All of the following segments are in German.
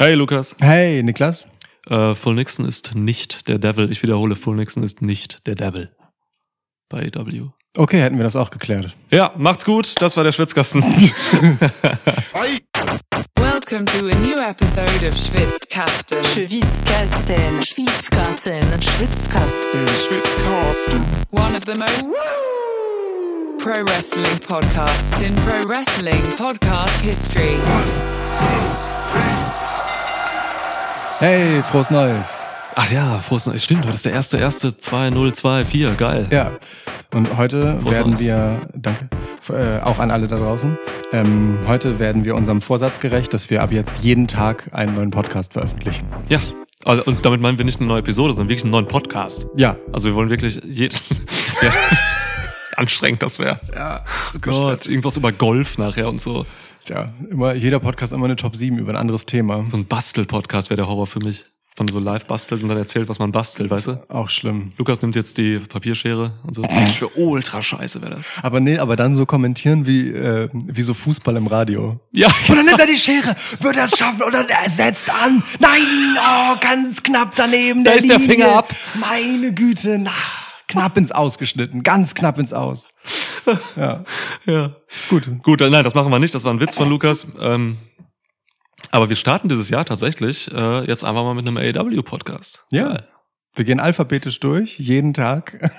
Hey Lukas. Hey Niklas. Äh, Full Nixon ist nicht der Devil. Ich wiederhole, Full Nixon ist nicht der Devil. Bei AW. Okay, hätten wir das auch geklärt. Ja, macht's gut. Das war der Schwitzkasten. Welcome to a new episode of Schwitzkasten. Schwitzkasten, Schwitzkasten, Schwitzkasten, Schwitzkasten. One of the most pro wrestling podcasts in pro wrestling podcast history. Hey, frohes Neues. Ach ja, frohes Neues. Stimmt, heute ist der erste, erste 2024. Geil. Ja. Und heute Frohes werden Neues. wir, danke, äh, auch an alle da draußen. Ähm, heute werden wir unserem Vorsatz gerecht, dass wir ab jetzt jeden Tag einen neuen Podcast veröffentlichen. Ja. Also, und damit meinen wir nicht eine neue Episode, sondern wirklich einen neuen Podcast. Ja. Also wir wollen wirklich jeden. ja. Anstrengend das wäre. Ja, Gott, irgendwas über Golf nachher und so. Tja, immer, jeder Podcast immer eine Top 7 über ein anderes Thema. So ein Bastel-Podcast wäre der Horror für mich. Man so live bastelt und dann erzählt, was man bastelt, weißt du? Auch schlimm. Lukas nimmt jetzt die Papierschere und so. Das für ultra scheiße wäre das. Aber nee, aber dann so kommentieren wie, äh, wie so Fußball im Radio. Ja, Oder nimmt er die Schere, wird er es schaffen oder er setzt an. Nein, oh, ganz knapp daneben. Da der ist der Linie. Finger ab. Meine Güte, na, knapp ins Ausgeschnitten, ganz knapp ins Aus. Ja, ja. gut. Gut, nein, das machen wir nicht. Das war ein Witz von Lukas. Ähm, aber wir starten dieses Jahr tatsächlich äh, jetzt einfach mal mit einem AEW-Podcast. Ja, wir gehen alphabetisch durch, jeden Tag.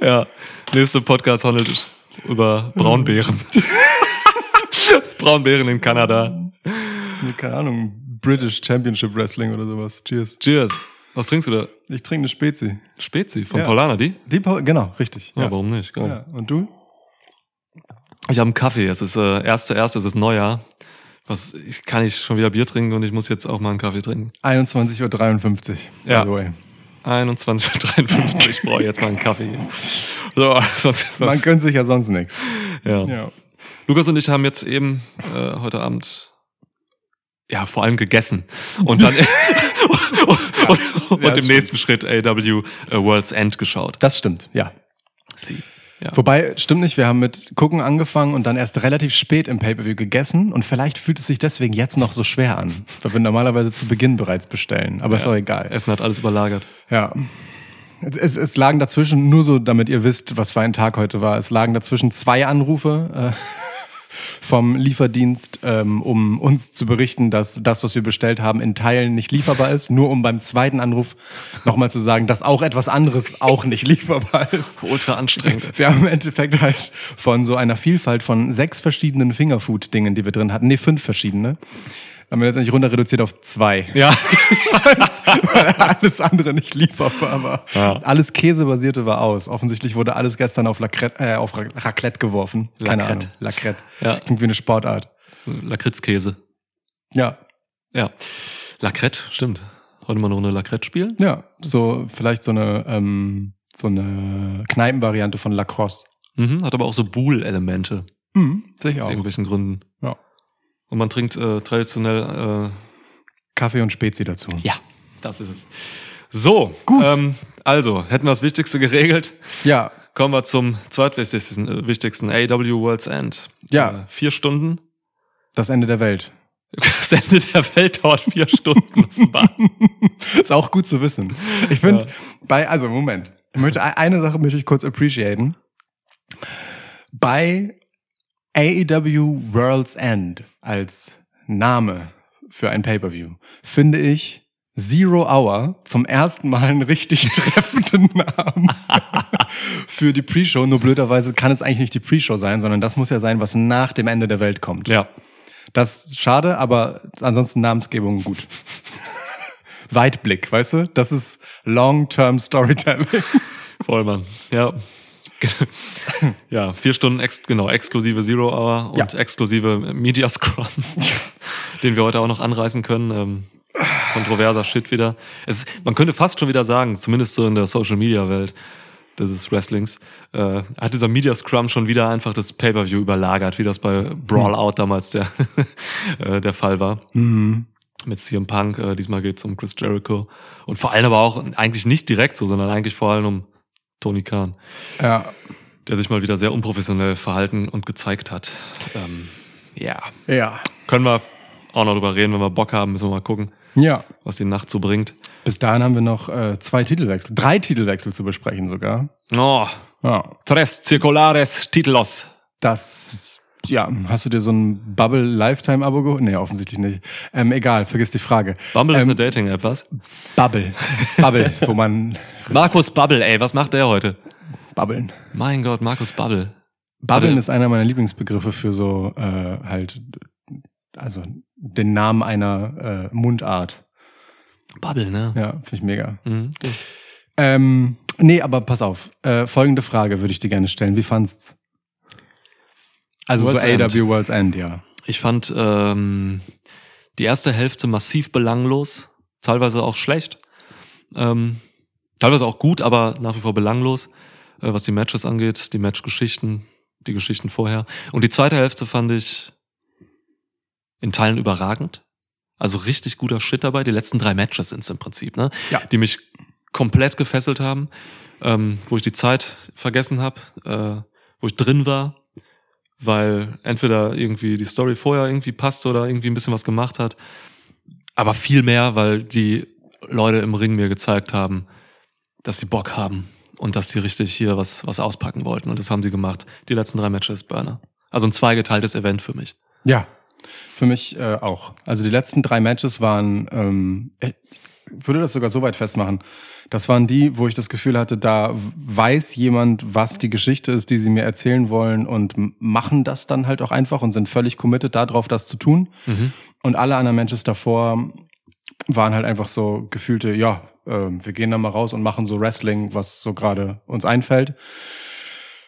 Ja. Nächster Podcast handelt über Braunbären. Braunbären in Kanada. Keine Ahnung, British Championship Wrestling oder sowas. Cheers. Cheers. Was trinkst du da? Ich trinke eine Spezi. Spezi von Ja. Paulana, die? Die Paul genau, richtig. Ja, warum nicht? Geil. Ja. Und du? Ich habe einen Kaffee. Es ist äh, erste, erste, es ist Neujahr. Was ich kann ich schon wieder Bier trinken und ich muss jetzt auch mal einen Kaffee trinken. 21.53 Uhr. Ja. By the way. 21.53 Uhr. Ich brauche jetzt mal einen Kaffee. So, sonst, Man sonst gönnt sich ja sonst nichts. ja. Ja. Lukas und ich haben jetzt eben äh, heute Abend ja vor allem gegessen und dann und, und, und Ja, im das nächsten Schritt AW äh, World's End geschaut. Das stimmt, ja. Sie. Ja. Wobei, stimmt nicht, wir haben mit Gucken angefangen und dann erst relativ spät im Pay-Per-View gegessen und vielleicht fühlt es sich deswegen jetzt noch so schwer an, weil wir normalerweise zu Beginn bereits bestellen. Aber ist auch egal. Essen hat alles überlagert. Ja. Es, es, es lagen dazwischen, nur so, damit ihr wisst, was für ein Tag heute war, es lagen dazwischen zwei Anrufe äh, vom Lieferdienst, ähm, um uns zu berichten, dass das, was wir bestellt haben, in Teilen nicht lieferbar ist. Nur um beim zweiten Anruf nochmal zu sagen, dass auch etwas anderes auch nicht lieferbar ist. Ultra anstrengend. Wir haben im Endeffekt halt von so einer Vielfalt von sechs verschiedenen Fingerfood-Dingen, die wir drin hatten, nee, fünf verschiedene, haben wir letztendlich runter reduziert auf zwei. Ja. weil alles andere nicht lieferbar war. Ja. Alles Käsebasierte war aus. Offensichtlich wurde alles gestern auf, Lacrette, äh, auf Ra- Raclette geworfen. Keine Lacrette. Ahnung. Lacrette. Ja. Klingt wie eine Sportart. So Lakritzkäse. Ja. Ja. Lacrette, stimmt. Heute mal noch eine Lacrette spielen? Ja. So, vielleicht so eine, ähm, so eine Kneipenvariante von Lacrosse. Mhm, hat aber auch so Boule-Elemente. Mhm, sehe ich Aus auch. irgendwelchen Gründen. Ja. Und man trinkt äh, traditionell Kaffee und Spezi dazu. Ja, das ist es. So, Gut. Ähm, also, hätten wir das Wichtigste geregelt. Ja. Kommen wir zum zweitwichtigsten äh, wichtigsten AW World's End. Ja. Äh, vier Stunden. Das Ende der Welt. Das Ende der Welt dauert vier Stunden offenbar. Ist auch gut zu wissen. Ich finde, bei, also Moment. Ich möchte, eine Sache möchte ich kurz appreciaten. Bei AEW World's End als Name für ein Pay-Per-View finde ich Zero Hour zum ersten Mal einen richtig treffenden Namen für die Pre-Show. Nur blöderweise kann es eigentlich nicht die Pre-Show sein, sondern das muss ja sein, was nach dem Ende der Welt kommt. ja. Das ist schade, aber ansonsten Namensgebung gut. Weitblick, weißt du? Das ist Long-Term Storytelling. Voll, Mann. Ja. ja, vier Stunden, ex genau, exklusive Zero Hour und Ja. exklusive Media Scrum, den wir heute auch noch anreißen können. Ähm, kontroverser Shit wieder. Es, man könnte fast schon wieder sagen, zumindest so in der Social Media Welt des Wrestlings, äh, hat dieser Media Scrum schon wieder einfach das Pay-Per-View überlagert, wie das bei Brawl Out damals der, äh, der Fall war. Mit CM Punk, äh, diesmal geht's um Chris Jericho. Und vor allem aber auch eigentlich nicht direkt so, sondern eigentlich vor allem um Tony Khan Ja. der sich mal wieder sehr unprofessionell verhalten und gezeigt hat. Ähm, Ja. Ja. Können wir auch noch drüber reden, wenn wir Bock haben, müssen wir mal gucken, Ja. was die Nacht so bringt. Bis dahin haben wir noch äh, zwei Titelwechsel, drei Titelwechsel zu besprechen sogar. Oh, Ja. tres circulares titlos. Das, ja, hast du dir so ein Bubble Lifetime Abo geholt? Nee, offensichtlich nicht. Ähm, egal, vergiss die Frage. Bumble ist Ähm, eine Dating-App, was? Bubble. Bubble, wo man Markus Bubble, ey, was macht der heute? babbeln. Mein Gott, Markus Bubble. Babbeln Warte. ist einer meiner Lieblingsbegriffe für so äh, halt, also den Namen einer äh, Mundart. Bubble, ne? Ja, finde ich mega. Mhm. Ähm, nee, aber pass auf. Äh, folgende Frage würde ich dir gerne stellen. Wie fandst's? Also World's so End. AW World's End, ja. Ich fand ähm, die erste Hälfte massiv belanglos, teilweise auch schlecht, ähm, teilweise auch gut, aber nach wie vor belanglos, äh, was die Matches angeht, die Matchgeschichten, die Geschichten vorher. Und die zweite Hälfte fand ich in Teilen überragend. Also richtig guter Shit dabei. Die letzten drei Matches sind im Prinzip, ne? Ja. Die mich komplett gefesselt haben, ähm, wo ich die Zeit vergessen habe, äh, wo ich drin war, weil entweder irgendwie die Story vorher irgendwie passte oder irgendwie ein bisschen was gemacht hat, aber viel mehr, weil die Leute im Ring mir gezeigt haben, dass sie Bock haben und dass sie richtig hier was, was auspacken wollten. Und das haben sie gemacht. Die letzten drei Matches Burner. Also ein zweigeteiltes Event für mich. Ja, für mich äh, auch. Also die letzten drei Matches waren, ähm, würde das sogar so weit festmachen. Das waren die, wo ich das Gefühl hatte, da weiß jemand, was die Geschichte ist, die sie mir erzählen wollen und machen das dann halt auch einfach und sind völlig committed darauf, das zu tun. Und alle anderen Matches davor waren halt einfach so gefühlte, ja, ähm, wir gehen da mal raus und machen so Wrestling, was so gerade uns einfällt.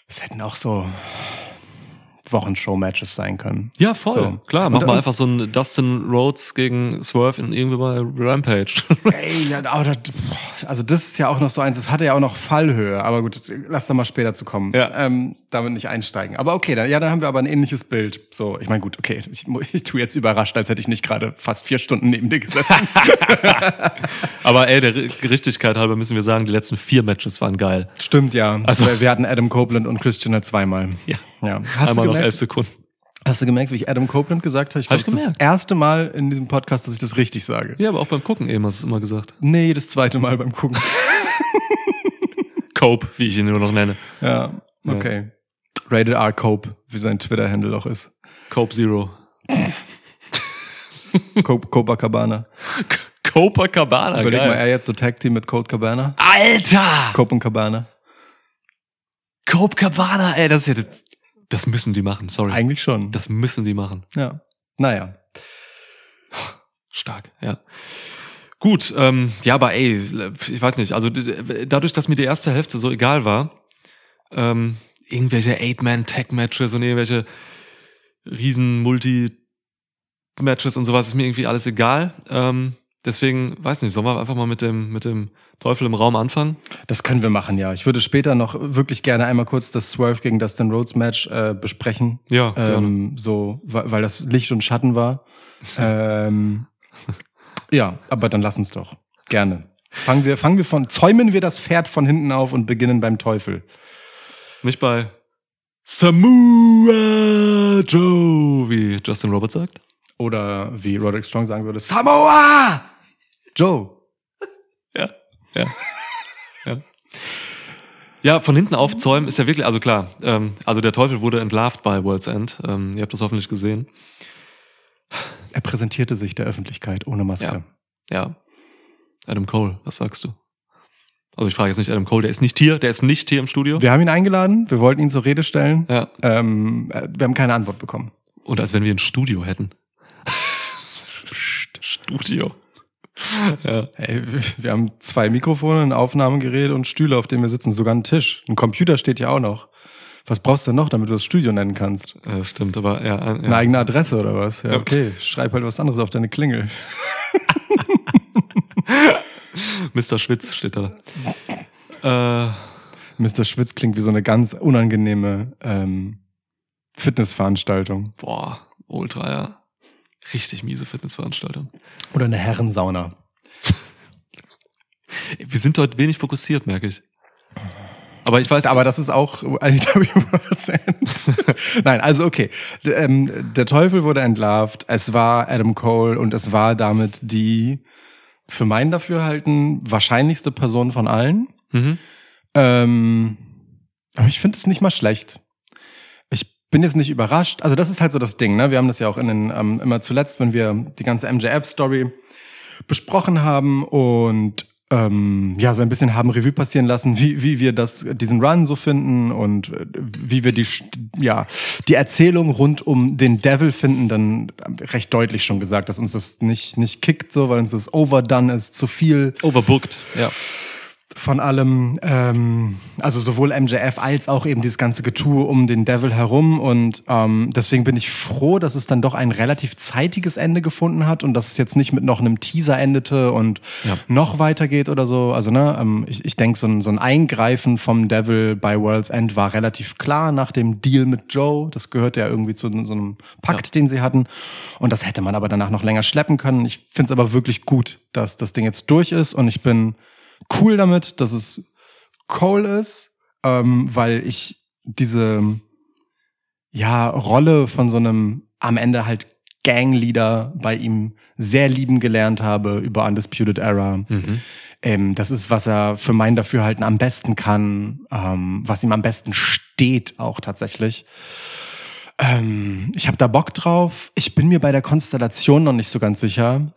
Es hätten auch so Wochenshow-Matches sein können. Ja, voll. So. Klar, Und- mach mal und- einfach so ein Dustin Rhodes gegen Swerve in irgendwie mal Rampage. Ey, ja, aber das, also das ist ja auch noch so eins, das hatte ja auch noch Fallhöhe, aber gut, lass da mal später zu kommen. Ja. Ähm, damit nicht einsteigen. Aber okay, dann, ja, dann haben wir aber ein ähnliches Bild. So, ich meine, gut, okay, ich, ich tue jetzt überrascht, als hätte ich nicht gerade fast vier Stunden neben dir gesessen. Aber ey, der Richtigkeit halber müssen wir sagen, die letzten vier Matches waren geil. Stimmt, ja. Also- wir hatten Adam Copeland und Christian halt zweimal. Ja. ja. Hast, Einmal du noch elf gemerkt, Sekunden. hast du gemerkt, wie ich Adam Copeland gesagt habe? Ich glaube, das ist das gemerkt. erste Mal in diesem Podcast, dass ich das richtig sage. Ja, aber auch beim Gucken eben hast du es immer gesagt. Nee, das zweite Mal beim Gucken. Cope, wie ich ihn nur noch nenne. ja, okay. Rated R Cope, wie sein Twitter-Handle auch ist. Cope Zero. Cope, Copacabana. Copacabana, Überleg mal, geil. er jetzt so Tag Team mit Cold Cabana. Alter! Cope und Cabana. Cope Cabana, ey, das ist ja, das, das müssen die machen, sorry. Eigentlich schon. Das müssen die machen. ja. Naja. Stark, ja. Gut, ähm, ja, aber ey, ich weiß nicht, also dadurch, dass mir die erste Hälfte so egal war, ähm, irgendwelche Eight-Man-Tag-Matches und irgendwelche riesen Multi-Matches und sowas ist mir irgendwie alles egal. Ähm, deswegen, weiß nicht, sollen wir einfach mal mit dem, mit dem Teufel im Raum anfangen? Das können wir machen, ja. Ich würde später noch wirklich gerne einmal kurz das Swerve gegen Dustin Rhodes Match äh, besprechen. Ja. Ähm, so, weil, weil das Licht und Schatten war. ähm, ja, aber dann lass uns doch. Gerne. Fangen wir, fangen wir von, zäumen wir das Pferd von hinten auf und beginnen beim Teufel. Nicht bei Samoa Joe, wie Justin Roberts sagt. Oder wie Roderick Strong sagen würde, Samoa! Joe. Ja, ja. ja. Ja, von hinten aufzäumen ist ja wirklich, also klar, ähm, also der Teufel wurde entlarvt bei World's End. Ähm, ihr habt das hoffentlich gesehen. Er präsentierte sich der Öffentlichkeit ohne Maske. Ja. Adam Cole, was sagst du? Also ich frage jetzt nicht Adam Cole, der ist nicht hier, der ist nicht hier im Studio. Wir haben ihn eingeladen, wir wollten ihn zur Rede stellen. Ja. Ähm, äh, wir haben keine Antwort bekommen. Und als wenn wir ein Studio hätten. Studio. Ja. Ey, wir- haben zwei Mikrofone, ein Aufnahmegerät und Stühle, auf denen wir sitzen, sogar ein Tisch. Ein Computer steht ja auch noch. Was brauchst du denn noch, damit du das Studio nennen kannst? Äh, stimmt, aber ja, ein- Eine ja. eigene Adresse oder was? Ja, Ja. okay. Schreib halt was anderes auf deine Klingel. Mr. Schwitz steht da. Äh, Mr. Schwitz klingt wie so eine ganz unangenehme ähm, Fitnessveranstaltung. boah, ultra, ja. Richtig miese Fitnessveranstaltung. Oder eine Herrensauna. Wir sind heute wenig fokussiert, merke ich. Aber ich weiß, Aber das ist auch. Nein, also okay. Ähm, der Teufel wurde entlarvt, es war Adam Cole und es war damit die für mein Dafürhalten wahrscheinlichste Person von allen. Mhm. Ähm, aber ich finde es nicht mal schlecht. Bin jetzt nicht überrascht. Also das ist halt so das Ding, ne? Wir haben das ja auch in den, ähm, immer zuletzt, wenn wir die ganze MJF-Story besprochen haben und ähm, ja, so ein bisschen haben Revue passieren lassen, wie, wie wir das, diesen Run so finden und äh, wie wir die, ja, die Erzählung rund um den Devil finden, dann recht deutlich schon gesagt, dass uns das nicht, nicht kickt, so, weil uns das overdone ist, zu viel overbooked, ja. Von allem, ähm, also sowohl MJF als auch eben dieses ganze Getue um den Devil herum. Und ähm, deswegen bin ich froh, dass es dann doch ein relativ zeitiges Ende gefunden hat und dass es jetzt nicht mit noch einem Teaser endete und Ja. noch weitergeht oder so. Also, ne, ähm, ich, ich denke, so ein, so ein Eingreifen vom Devil bei World's End war relativ klar nach dem Deal mit Joe. Das gehört ja irgendwie zu so einem Pakt, den sie hatten. Und das hätte man aber danach noch länger schleppen können. Ich finde es aber wirklich gut, dass das Ding jetzt durch ist und ich bin cool damit, dass es Cole ist, ähm, weil ich diese ja Rolle von so einem am Ende halt Gangleader bei ihm sehr lieben gelernt habe über Undisputed Era. Mhm. Ähm, das ist, was er für mein Dafürhalten am besten kann, ähm, was ihm am besten steht auch tatsächlich. Ähm, ich habe da Bock drauf. Ich bin mir bei der Konstellation noch nicht so ganz sicher.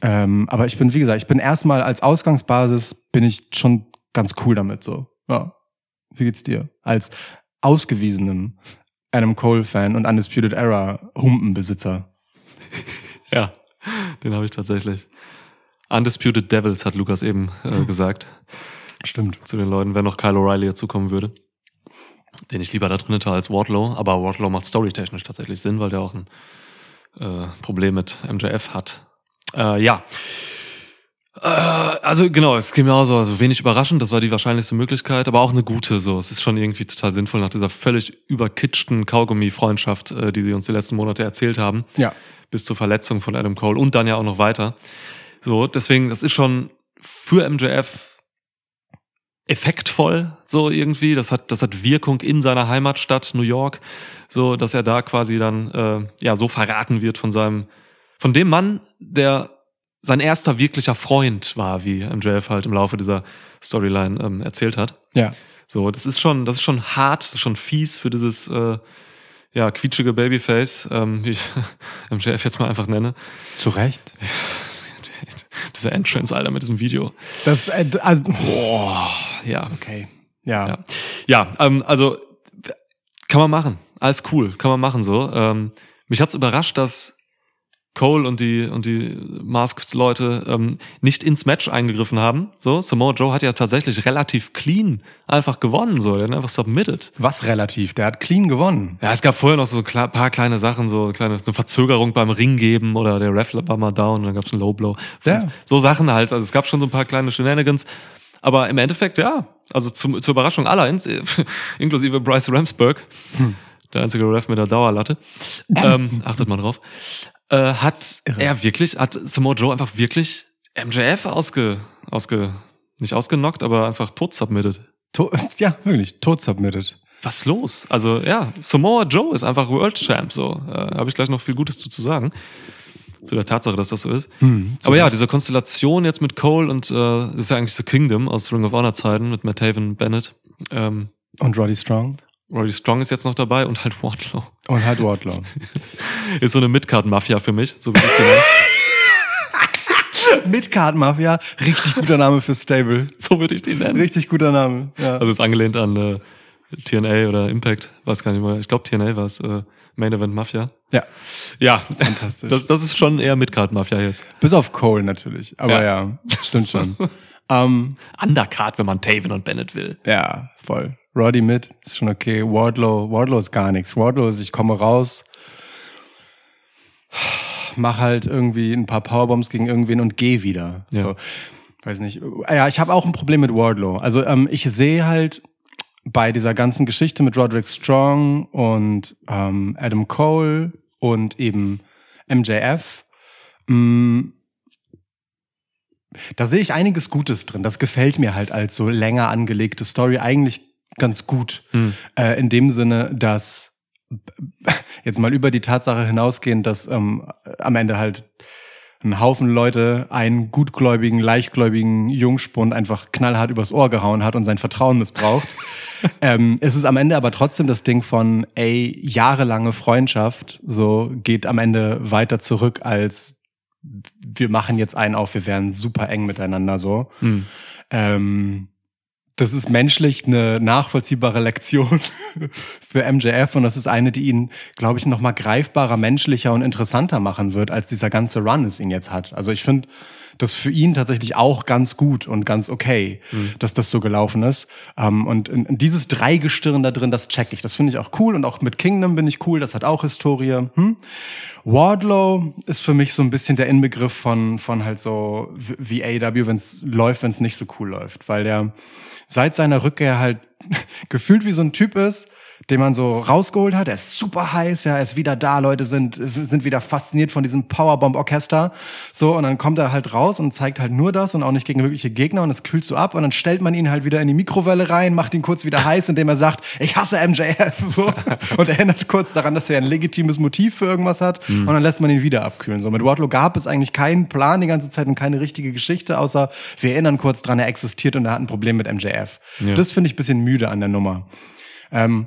Ähm, aber ich bin, wie gesagt, ich bin erstmal als Ausgangsbasis bin ich schon ganz cool damit so. Ja. Wie geht's dir? Als ausgewiesenen Adam Cole-Fan und Undisputed Era Humpenbesitzer. Ja, den habe ich tatsächlich. Undisputed Devils hat Lukas eben äh, gesagt. Stimmt. Zu den Leuten, wenn noch Kyle O'Reilly dazukommen würde. Den ich lieber da drin hätte als Wardlow. Aber Wardlow macht storytechnisch tatsächlich Sinn, weil der auch ein äh, Problem mit MJF hat. Äh, ja. Äh, also genau, es ging mir auch so also wenig überraschend, das war die wahrscheinlichste Möglichkeit, aber auch eine gute so. Es ist schon irgendwie total sinnvoll nach dieser völlig überkitschten Kaugummi-Freundschaft, äh, die sie uns die letzten Monate erzählt haben Ja. bis zur Verletzung von Adam Cole und dann ja auch noch weiter. So, deswegen, das ist schon für MJF effektvoll, so irgendwie. Das hat, das hat Wirkung in seiner Heimatstadt New York, so, dass er da quasi dann, äh, ja, so verraten wird von seinem, von dem Mann, der sein erster wirklicher Freund war, wie MJF halt im Laufe dieser Storyline ähm, erzählt hat. Ja. So, das ist schon, das ist schon hart, das ist schon fies für dieses, äh, ja, quietschige Babyface, ähm, wie ich MJF jetzt mal einfach nenne. Zu Recht. Diese Entrance, Alter, mit diesem Video. Das, äh, also, Boah, ja. okay. Ja. Ja, ja ähm, also kann man machen. Alles cool, kann man machen so. Ähm, mich hat's überrascht, dass Cole und die und die Masked-Leute ähm, nicht ins Match eingegriffen haben. So, Samoa Joe hat ja tatsächlich relativ clean einfach gewonnen, so, der hat einfach submitted. Was relativ? Der hat clean gewonnen. Ja, es gab vorher noch so ein paar kleine Sachen, so kleine eine Verzögerung beim Ring geben oder der Ref war mal down und dann gab's einen Low Blow. Ja. So Sachen halt. Also es gab schon so ein paar kleine Shenanigans. Aber im Endeffekt, ja, also zum, zur Überraschung aller, inklusive Bryce Ramsberg, der einzige Ref mit der Dauerlatte, ähm, achtet mal drauf, äh, hat er wirklich, hat Samoa Joe einfach wirklich MJF ausge, ausge, nicht ausgenockt, aber einfach tot submitted. To ja, wirklich. Tot submitted. Was ist los? Also ja, Samoa Joe ist einfach World Champ, so. Äh, Habe ich gleich noch viel Gutes zu, zu sagen. Zu der Tatsache, dass das so ist. Hm, Aber ja, diese Konstellation jetzt mit Cole und äh, das ist ja eigentlich The Kingdom aus Ring of Honor Zeiten mit Matt Taven Bennett. Ähm, Und Roddy Strong. Roddy Strong ist jetzt noch dabei und halt Wardlow. Und halt Wardlow. Ist so eine Midcard-Mafia für mich, so wie ich sie nenne. Midcard Mafia. Richtig guter Name für Stable. So würde ich die nennen. Richtig guter Name. Ja. Also ist angelehnt an äh, TNA oder Impact, weiß gar nicht mehr. Ich glaube TNA war es, äh, Main Event Mafia. Ja. Ja, Fantastisch. das, das ist schon eher Midcard-Mafia jetzt. Bis auf Cole natürlich. Aber Ja. ja, das stimmt schon. ähm, Undercard, wenn man Taven und Bennett will. ja, voll. Roddy mit, ist schon okay. Wardlow, Wardlow ist gar nichts. Wardlow ist, ich komme raus, mach halt irgendwie ein paar Powerbombs gegen irgendwen und geh wieder. Ja. So, weiß nicht. Ja, ich habe auch ein Problem mit Wardlow. Also ähm, ich sehe halt bei dieser ganzen Geschichte mit Roderick Strong und ähm, Adam Cole und eben MJF, mh, da sehe ich einiges Gutes drin. Das gefällt mir halt als so länger angelegte Story. Eigentlich ganz gut. Äh, in dem Sinne, dass jetzt mal über die Tatsache hinausgehend, dass ähm, am Ende halt ein Haufen Leute einen gutgläubigen, leichtgläubigen Jungspund einfach knallhart übers Ohr gehauen hat und sein Vertrauen missbraucht. ähm, es ist am Ende aber trotzdem das Ding von, ey, jahrelange Freundschaft, so geht am Ende weiter zurück als wir machen jetzt einen auf, wir werden super eng miteinander so. Hm. Ähm, das ist menschlich eine nachvollziehbare Lektion für MJF und das ist eine, die ihn, glaube ich, noch mal greifbarer, menschlicher und interessanter machen wird, als dieser ganze Run es ihn jetzt hat. Also ich finde das für ihn tatsächlich auch ganz gut und ganz okay, dass das so gelaufen ist. Ähm, und in, in dieses Dreigestirn da drin, das check ich. Das finde ich auch cool und auch mit Kingdom bin ich cool. Das hat auch Historie. Hm? Wardlow ist für mich so ein bisschen der Inbegriff von von halt so wie AEW, wenn es läuft, wenn es nicht so cool läuft, weil der seit seiner Rückkehr halt gefühlt wie so ein Typ ist, den man so rausgeholt hat. Er ist super heiß, ja, er ist wieder da. Leute sind, sind wieder fasziniert von diesem Powerbomb-Orchester. So, und dann kommt er halt raus und zeigt halt nur das und auch nicht gegen wirkliche Gegner und es kühlt so ab und dann stellt man ihn halt wieder in die Mikrowelle rein, macht ihn kurz wieder heiß, indem er sagt, ich hasse MJF, so. Und erinnert kurz daran, dass er ein legitimes Motiv für irgendwas hat und dann lässt man ihn wieder abkühlen. So, mit Wardlow gab es eigentlich keinen Plan die ganze Zeit und keine richtige Geschichte, außer wir erinnern kurz dran, er existiert und er hat ein Problem mit MJF. Ja. Das finde ich ein bisschen müde an der Nummer. Ähm,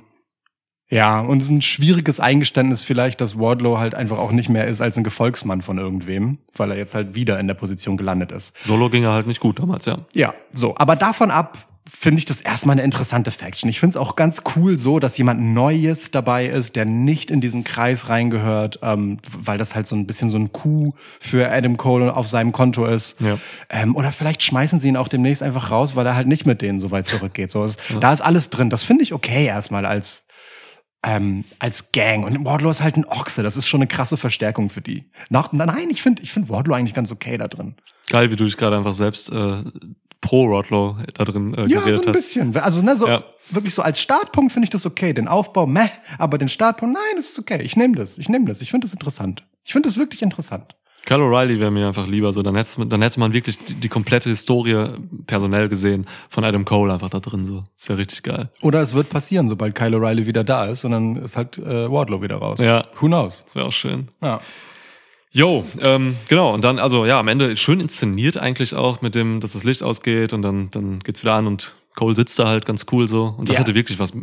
ja, und es ist ein schwieriges Eingeständnis vielleicht, dass Wardlow halt einfach auch nicht mehr ist als ein Gefolgsmann von irgendwem, weil er jetzt halt wieder in der Position gelandet ist. Solo ging er halt nicht gut damals, ja. Ja, so. Aber davon ab finde ich das erstmal eine interessante Faction. Ich finde es auch ganz cool so, dass jemand Neues dabei ist, der nicht in diesen Kreis reingehört, ähm, weil das halt so ein bisschen so ein Coup für Adam Cole auf seinem Konto ist. Ja. Ähm, oder vielleicht schmeißen sie ihn auch demnächst einfach raus, weil er halt nicht mit denen so weit zurückgeht. So, es, Da ist alles drin. Das finde ich okay erstmal als ähm, als Gang. Und Wardlow ist halt ein Ochse. Das ist schon eine krasse Verstärkung für die. Nach, nein, ich finde ich find Wardlow eigentlich ganz okay da drin. Geil, wie du dich gerade einfach selbst äh, pro Rodlow da drin äh, Ja, so ein hast. bisschen. Also, ne, so Ja. wirklich so als Startpunkt finde ich das okay. Den Aufbau, meh, aber den Startpunkt, nein, das ist okay. Ich nehme das. Ich nehme das. Ich finde das interessant. Ich finde das wirklich interessant. Kyle O'Reilly wäre mir einfach lieber so. Dann hätte, dann hätte man wirklich die, die komplette Historie personell gesehen von Adam Cole einfach da drin. So, das wäre richtig geil. Oder es wird passieren, sobald Kyle O'Reilly wieder da ist und dann ist halt äh, Wardlow wieder raus. Ja. Who knows? Das wäre auch schön. Ja. Jo, ähm, genau. Und dann, also ja, am Ende schön inszeniert eigentlich auch mit dem, dass das Licht ausgeht und dann, dann geht's wieder an und Cole sitzt da halt ganz cool so. Und das Ja. hatte wirklich was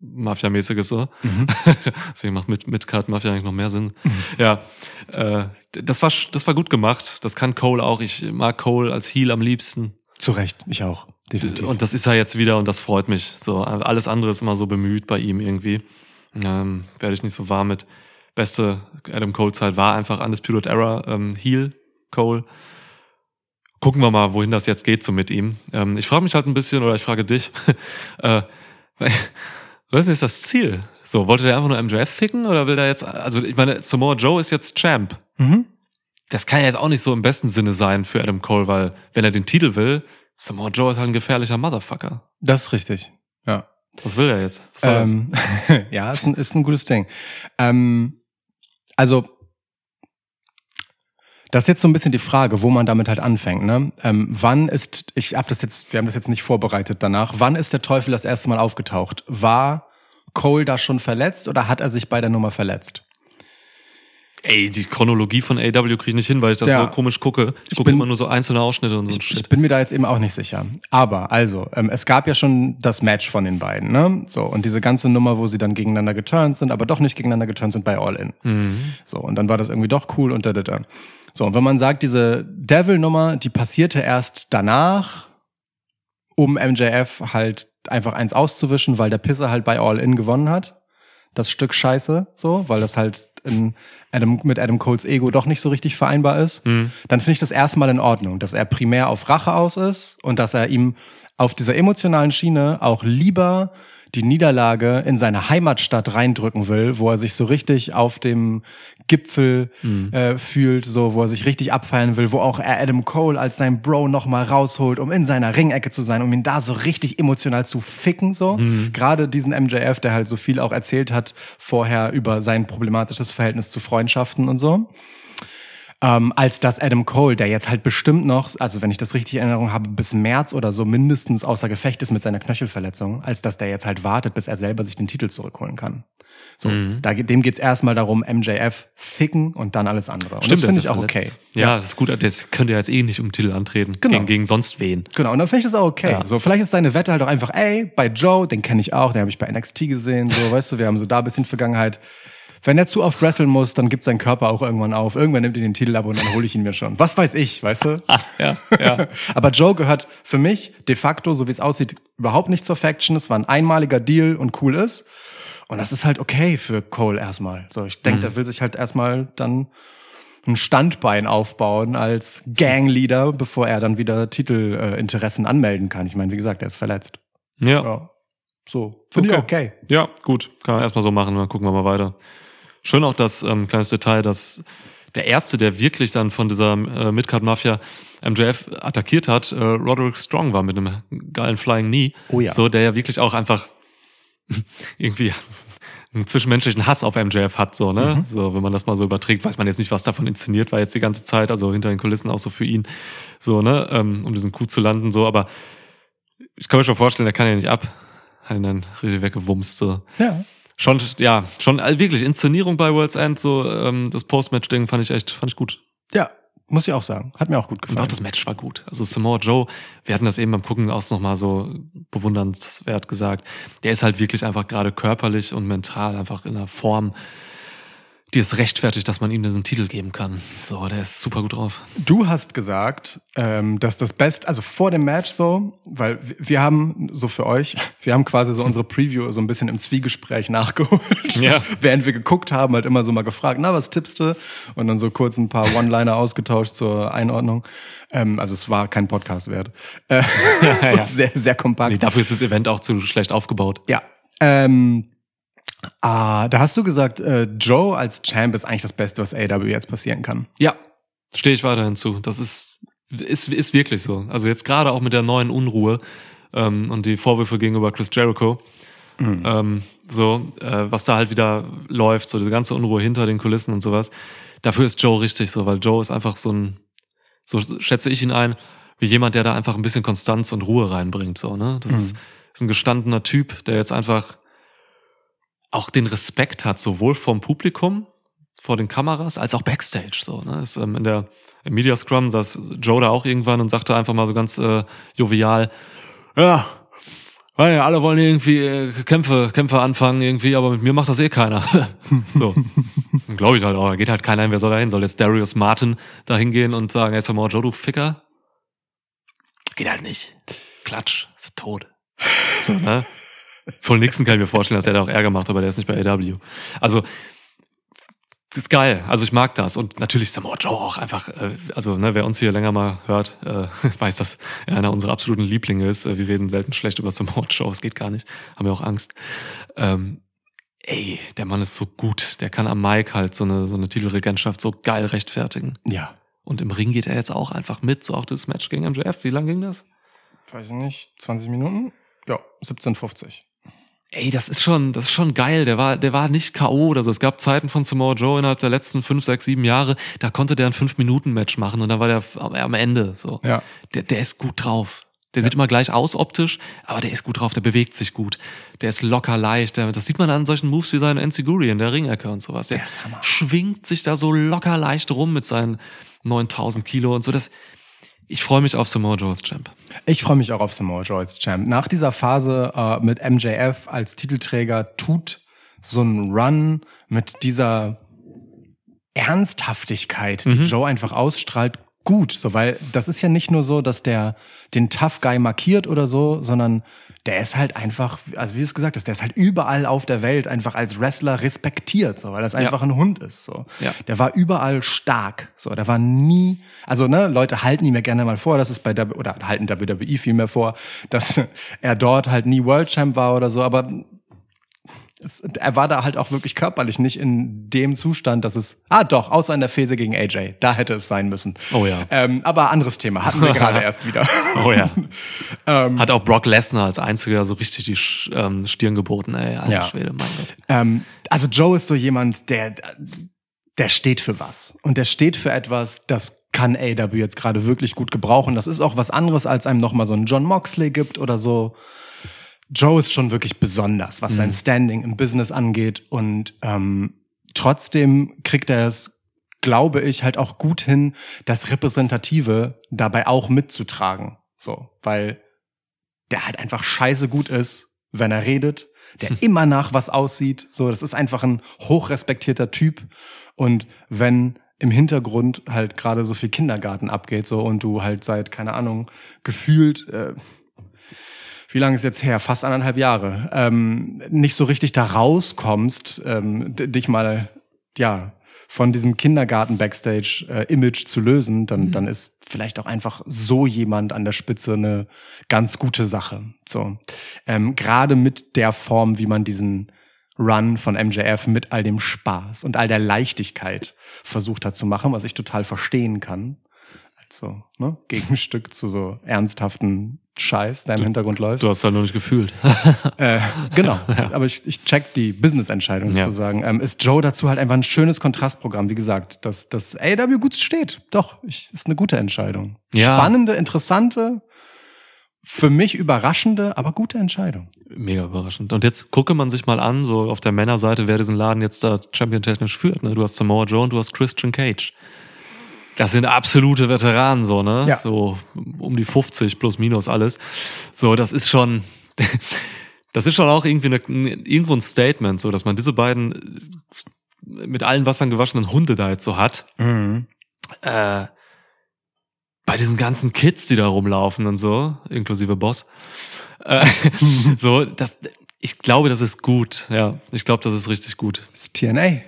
Mafia-mäßiges so. Deswegen macht mit, mit Cut Mafia eigentlich noch mehr Sinn. Ja, äh, das war, das war gut gemacht. Das kann Cole auch. Ich mag Cole als Heel am liebsten. Zu Recht, ich auch. Definitiv. Und das ist er jetzt wieder und das freut mich. So, alles andere ist immer so bemüht bei ihm irgendwie. Ähm, werde ich nicht so warm mit. Beste Adam Cole Zeit war einfach Undisputed Era, ähm, Heel Cole. Gucken wir mal, wohin das jetzt geht so mit ihm. Ähm, ich frage mich halt ein bisschen, oder ich frage dich, äh, was ist das Ziel? So, wollte der einfach nur MJF ficken oder will der jetzt, also ich meine, Samoa Joe ist jetzt Champ. mhm. Das kann ja jetzt auch nicht so im besten Sinne sein für Adam Cole, weil wenn er den Titel will, Samoa Joe ist halt ein gefährlicher Motherfucker. Das ist richtig. Ja. Was will er jetzt? Was soll das? Ähm, ja, ist ein, ist ein gutes Ding. Ähm, also, das ist jetzt so ein bisschen die Frage, wo man damit halt anfängt. Ne? Ähm, wann ist, ich habe das jetzt, wir haben das jetzt nicht vorbereitet danach, wann ist der Teufel das erste Mal aufgetaucht? War Cole da schon verletzt oder hat er sich bei der Nummer verletzt? Ey, die Chronologie von AW kriege ich nicht hin, weil ich das Ja. so komisch gucke. Ich, Ich gucke immer nur so einzelne Ausschnitte und so Ich, ich bin mir da jetzt eben auch nicht sicher. Aber also, ähm, es gab ja schon das Match von den beiden, ne? So, und diese ganze Nummer, wo sie dann gegeneinander geturnt sind, aber doch nicht gegeneinander geturnt sind bei All In. Mhm. So, und dann war das irgendwie doch cool und da, da, da. So, und wenn man sagt, diese Devil-Nummer, die passierte erst danach, um MJF halt einfach eins auszuwischen, weil der Pisser halt bei All In gewonnen hat. Das Stück Scheiße, so, weil das halt in Adam, mit Adam Coles Ego doch nicht so richtig vereinbar ist. Dann finde ich das erstmal in Ordnung, dass er primär auf Rache aus ist und dass er ihm auf dieser emotionalen Schiene auch lieber die Niederlage in seine Heimatstadt reindrücken will, wo er sich so richtig auf dem Gipfel äh, fühlt, so wo er sich richtig abfeiern will, wo auch er Adam Cole als sein Bro nochmal rausholt, um in seiner Ringecke zu sein, um ihn da so richtig emotional zu ficken, so. Gerade diesen MJF, der halt so viel auch erzählt hat vorher über sein problematisches Verhältnis zu Freundschaften und so. Ähm, als dass Adam Cole, der jetzt halt bestimmt noch, also wenn ich das richtig in Erinnerung habe, bis März oder so mindestens außer Gefecht ist mit seiner Knöchelverletzung, als dass der jetzt halt wartet, bis er selber sich den Titel zurückholen kann. So, Mhm. da, dem geht's erstmal darum, MJF ficken und dann alles andere. Und das der finde ich auch verletzt. okay. Ja, das ist gut. Das könnte ja jetzt eh nicht um den Titel antreten. Genau. Gegen, gegen sonst wen. Genau, und dann finde ich das auch okay. Ja. So, vielleicht ist seine Wette halt auch einfach, ey, bei Joe, den kenne ich auch, den habe ich bei NXT gesehen, so, weißt du, wir haben so da ein bisschen Vergangenheit. Wenn er zu oft wresteln muss, dann gibt sein Körper auch irgendwann auf. Irgendwann nimmt er den Titel ab und dann hole ich ihn mir schon. Was weiß ich, weißt du? Ja, ja. Aber Joe gehört für mich de facto, so wie es aussieht, überhaupt nicht zur Faction. Es war ein einmaliger Deal und cool ist. Und das ist halt okay für Cole erstmal. So, ich denke, der will sich halt erstmal dann ein Standbein aufbauen als Gangleader, bevor er dann wieder Titelinteressen äh, anmelden kann. Ich meine, wie gesagt, er ist verletzt. Ja, Ja. So. Finde ich Okay. okay. ja gut. Kann man erstmal so machen, dann gucken wir mal weiter. Schön auch das ähm, kleines Detail, dass der Erste, der wirklich dann von dieser äh, Midcard-Mafia MJF attackiert hat, äh, Roderick Strong war mit einem geilen Flying Knee. Oh ja. So, der ja wirklich auch einfach irgendwie einen zwischenmenschlichen Hass auf MJF hat, so, ne? Mhm. So, wenn man das mal so überträgt, weiß man jetzt nicht, was davon inszeniert war jetzt die ganze Zeit, also hinter den Kulissen auch so für ihn, so, ne? Ähm, um diesen Coup zu landen, so, aber ich kann mir schon vorstellen, der kann ja nicht ab. Hat ihn dann richtig weggewumst, so. Ja. Schon, ja, schon äh, wirklich Inszenierung bei World's End, so, ähm, das Postmatch-Ding fand ich echt, fand ich gut. Ja, muss ich auch sagen. Hat mir auch gut Und auch gefallen. das Match war gut. Also Samoa Joe, wir hatten das eben beim Gucken aus nochmal so bewundernswert gesagt. Der ist halt wirklich einfach gerade körperlich und mental einfach in einer Form, die es rechtfertigt, dass man ihm diesen Titel geben kann. So, der ist super gut drauf. Du hast gesagt, ähm, dass das Best, also vor dem Match so, weil wir- haben so für euch, wir haben quasi so unsere Preview so ein bisschen im Zwiegespräch nachgeholt. Ja. Während wir geguckt haben, halt immer so mal gefragt, na, was tippst du? Und dann so kurz ein paar One-Liner ausgetauscht zur Einordnung. Ähm, also es war kein Podcast wert. Äh, so ja. Sehr, sehr kompakt. Nee, dafür ist das Event auch zu schlecht aufgebaut. Ja. Ähm, ah, da hast du gesagt, äh, Joe als Champ ist eigentlich das Beste, was AW jetzt passieren kann. Ja, stehe ich weiterhin zu. Das ist, ist, ist wirklich so. Also jetzt gerade auch mit der neuen Unruhe ähm, und die Vorwürfe gegenüber Chris Jericho. Ähm, so, äh, was da halt wieder läuft, so diese ganze Unruhe hinter den Kulissen und sowas. Dafür ist Joe richtig so, weil Joe ist einfach so ein, so schätze ich ihn ein, wie jemand, der da einfach ein bisschen Konstanz und Ruhe reinbringt, so, ne? Das ist, ist ein gestandener Typ, der jetzt einfach auch den Respekt hat, sowohl vom Publikum, vor den Kameras, als auch Backstage, so, ne? Ist, ähm, in der, im Media Scrum saß Joe da auch irgendwann und sagte einfach mal so ganz äh, jovial, ja, weil alle wollen irgendwie äh, Kämpfe, Kämpfe anfangen irgendwie, aber mit mir macht das eh keiner. so. Glaube ich halt auch. Da geht halt keiner hin. Wer soll da hin? Soll jetzt Darius Martin da hingehen und sagen, ey, Samoa Joe, du Ficker? Geht halt nicht. Klatsch. Ist tot. So, ne? Voll Nixon kann ich mir vorstellen, dass der da auch Ärger macht, aber der ist nicht bei AW. Also, das ist geil. Also ich mag das. Und natürlich Samoa Joe auch einfach, äh, also ne, wer uns hier länger mal hört, äh, weiß, dass er einer unserer absoluten Lieblinge ist. Äh, Wir reden selten schlecht über Samoa Joe, es geht gar nicht. Haben wir auch Angst. Ähm, ey, der Mann ist so gut. Der kann am Mic halt so eine, so eine Titelregentschaft so geil rechtfertigen. Ja. Und im Ring geht er jetzt auch einfach mit, so auch das Match gegen MJF. Wie lang ging das? Weiß ich nicht, 20 Minuten? Ja, 17,50. Ey, das ist schon, das ist schon geil. Der war, der war nicht K.O. oder so. Es gab Zeiten von Samoa Joe innerhalb der letzten fünf, sechs, sieben Jahre, da konnte der ein Fünf-Minuten-Match machen und dann war der am Ende, so. Ja. Der, der ist gut drauf. Der sieht immer gleich aus optisch, aber der ist gut drauf, der bewegt sich gut. Der ist locker leicht. Der, das sieht man an solchen Moves wie seinen Enziguri in der Ringecke und sowas. Der, Der schwingt sich da so locker leicht rum mit seinen 9000 Kilo und so. Das, ich freue mich auf Samoa Joe als Champ. Ich freue mich auch auf Samoa Joe als Champ. Nach dieser Phase äh, mit MJF als Titelträger tut so ein Run mit dieser Ernsthaftigkeit, die Joe einfach ausstrahlt, gut. So, weil das ist ja nicht nur so, dass der den Tough Guy markiert oder so, sondern der ist halt einfach, also wie du es gesagt hast, der ist halt überall auf der Welt einfach als Wrestler respektiert, so, weil das einfach ein Hund ist. So. Ja. Der war überall stark. So, der war nie, also ne, Leute halten ihm ja gerne mal vor, dass es bei der oder halten WWE viel mehr vor, dass er dort halt nie World Champ war oder so, aber es, er war da halt auch wirklich körperlich nicht in dem Zustand, dass es, ah doch, außer in der Phase gegen AJ, da hätte es sein müssen. Oh ja. Ähm, aber anderes Thema, hatten wir gerade erst wieder. Oh ja. Hat auch Brock Lesnar als einziger so richtig die ähm, Stirn geboten, ey. Alter Ja. Schwede, mein Gott. Ähm, also Joe ist so jemand, der der steht für was. Und der steht für etwas, das kann AW jetzt gerade wirklich gut gebrauchen. Das ist auch was anderes, als einem nochmal so einen John Moxley gibt oder so. Joe ist schon wirklich besonders, was sein Standing im Business angeht. Und ähm, trotzdem kriegt er es, glaube ich, halt auch gut hin, das Repräsentative dabei auch mitzutragen. So, weil der halt einfach scheiße gut ist, wenn er redet, der immer nach was aussieht. So, das ist einfach ein hochrespektierter Typ. Und wenn im Hintergrund halt gerade so viel Kindergarten abgeht, so und du halt seit, keine Ahnung, gefühlt, äh, wie lange ist jetzt her? Fast anderthalb Jahre, ähm, nicht so richtig da rauskommst, ähm, dich mal, ja, von diesem Kindergarten-Backstage-Image zu lösen, dann, dann ist vielleicht auch einfach so jemand an der Spitze eine ganz gute Sache. So, ähm, gerade mit der Form, wie man diesen Run von MJF mit all dem Spaß und all der Leichtigkeit versucht hat zu machen, was ich total verstehen kann. Also, ne, Gegenstück zu so ernsthaften Scheiß, der im Hintergrund läuft. Du hast halt noch nicht gefühlt. Äh, genau, aber ich, ich check die Business-Entscheidung Ja. sozusagen. Ähm, ist Joe dazu halt einfach ein schönes Kontrastprogramm, wie gesagt, dass das AW gut steht. Doch, ich, ist eine gute Entscheidung. Ja. Spannende, interessante, für mich überraschende, aber gute Entscheidung. Mega überraschend. Und jetzt gucke man sich mal an, so auf der Männerseite, wer diesen Laden jetzt da champion-technisch führt. Ne? Du hast Samoa Joe und du hast Christian Cage. Das sind absolute Veteranen, so, ne? Ja. So um die 50 plus minus alles. So, das ist schon, das ist schon auch irgendwie eine, irgendwo ein Statement, so, dass man diese beiden mit allen Wassern gewaschenen Hunde da jetzt so hat. Äh, bei diesen ganzen Kids, die da rumlaufen und so, inklusive Boss. Äh, so, das, ich glaube, das ist gut. Ja, ich glaube, das ist richtig gut. Das ist TNA.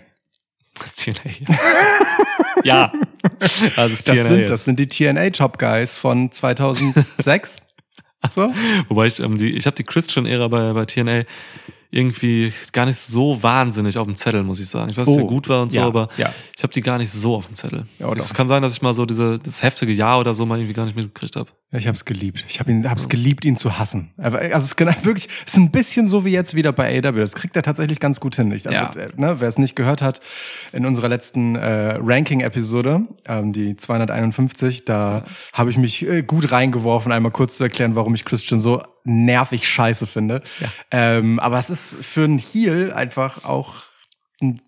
Das TNA. ja. Also das Das TNA. sind, das sind die TNA Top Guys von 2006. so? Wobei ich, ähm, die, ich habe die Christian-Ära bei, bei TNA irgendwie gar nicht so wahnsinnig auf dem Zettel, muss ich sagen. Ich weiß, dass Oh, der gut war und so, ja, aber ja. ich habe die gar nicht so auf dem Zettel. Ja, es kann sein, dass ich mal so diese, das heftige Jahr oder so mal irgendwie gar nicht mitgekriegt habe. Ja, ich habe es geliebt. Ich habe ihn, hab's geliebt, ihn zu hassen. Also es ist genau, wirklich, es ist ein bisschen so wie jetzt wieder bei AW. Das kriegt er tatsächlich ganz gut hin. Ich, also, Ja. äh, ne, wer es nicht gehört hat, in unserer letzten äh, Ranking-Episode, ähm, die 251, da habe ich mich äh, gut reingeworfen, einmal kurz zu erklären, warum ich Christian so nervig scheiße finde. Ähm, aber es ist für einen Heel einfach auch ein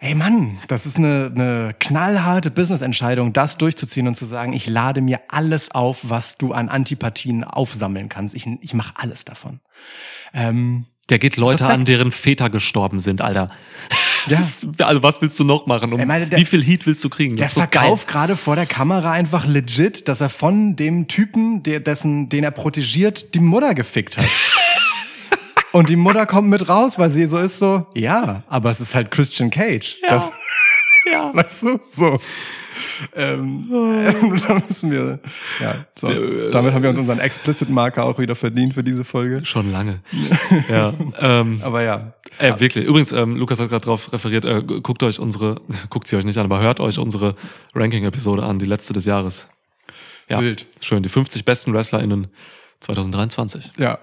Ey Mann, das ist eine, eine knallharte Business-Entscheidung, das durchzuziehen und zu sagen, ich lade mir alles auf, was du an Antipathien aufsammeln kannst. Ich, ich mache alles davon. Ähm, Der geht Leute Respekt. an, deren Väter gestorben sind, Alter. Ja. Ist, also was willst du noch machen? Um, meine, der- wie viel Heat willst du kriegen? der Das so geil. verkauft gerade vor der Kamera einfach legit, dass er von dem Typen, der, dessen, den er protegiert, die Mutter gefickt hat. Und die Mutter kommt mit raus, weil sie so ist so, ja, aber es ist halt Christian Cage. Das, Ja. Weißt du? So. Ähm, da müssen wir. Ja, so. äh, Damit haben wir uns unseren Explicit-Marker auch wieder verdient für diese Folge. Schon lange. ja. Ähm, Aber ja. äh, wirklich. Übrigens, ähm, Lukas hat gerade drauf referiert, äh, gu- guckt euch unsere, guckt sie euch nicht an, aber hört euch unsere Ranking-Episode an, die letzte des Jahres. Ja. Wild. Schön. Die 50 besten WrestlerInnen 2023. Ja.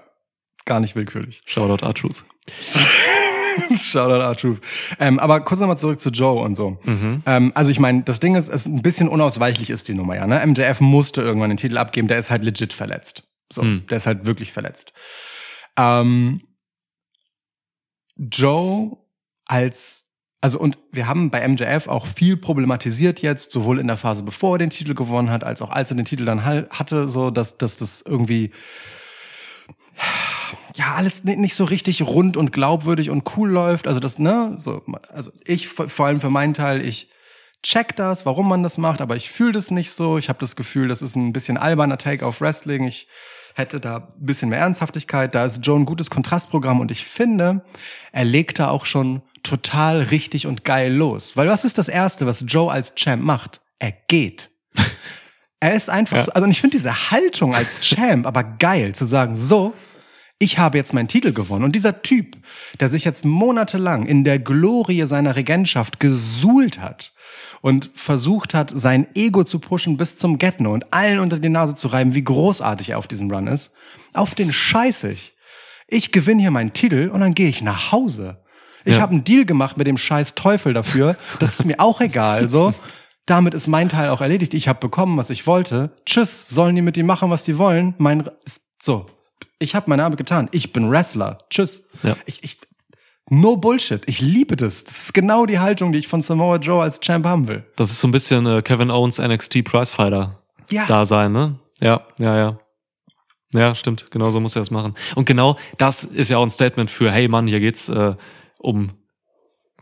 Gar nicht willkürlich. Shoutout R-Truth. Shoutout R-Truth. Ähm, aber kurz nochmal zurück zu Joe und so. Ähm, also ich meine, das Ding ist, es ist ein bisschen unausweichlich ist die Nummer, ja. Ne? MJF musste irgendwann den Titel abgeben, der ist halt legit verletzt. So, Hm. der ist halt wirklich verletzt. Ähm, Joe als, also und wir haben bei MJF auch viel problematisiert jetzt, sowohl in der Phase, bevor er den Titel gewonnen hat, als auch als er den Titel dann hatte, so dass, dass das irgendwie ja, alles ni- nicht so richtig rund und glaubwürdig und cool läuft. Also das, ne, so, also ich vor vor allem für meinen Teil, ich check das, warum man das macht, aber ich fühle das nicht so. Ich habe das Gefühl, das ist ein bisschen alberner Take auf Wrestling. Ich hätte da ein bisschen mehr Ernsthaftigkeit. Da ist Joe ein gutes Kontrastprogramm und ich finde, er legt da auch schon total richtig und geil los. Weil was ist das Erste, was Joe als Champ macht? Er geht. Er ist einfach Ja. so, also und ich finde diese Haltung als Champ aber geil, zu sagen, so, ich habe jetzt meinen Titel gewonnen. Und dieser Typ, der sich jetzt monatelang in der Glorie seiner Regentschaft gesuhlt hat und versucht hat, sein Ego zu pushen bis zum Get-No und allen unter die Nase zu reiben, wie großartig er auf diesem Run ist, auf den scheiß ich. Ich gewinne hier meinen Titel und dann gehe ich nach Hause. Ich Ja. habe einen Deal gemacht mit dem scheiß Teufel dafür. Das ist mir auch egal. So, damit ist mein Teil auch erledigt. Ich habe bekommen, was ich wollte. Tschüss, sollen die mit ihm machen, was die wollen? Mein so, ich habe meine Arbeit getan. Ich bin Wrestler. Tschüss. Ja. Ich, ich, no Bullshit. Ich liebe das. Das ist genau die Haltung, die ich von Samoa Joe als Champ haben will. Das ist so ein bisschen äh, Kevin Owens NXT Prizefighter Ja. da sein, ne? Ja, ja, ja. Ja, stimmt. Genau so muss er es machen. Und genau das ist ja auch ein Statement für, hey Mann, hier geht's äh, um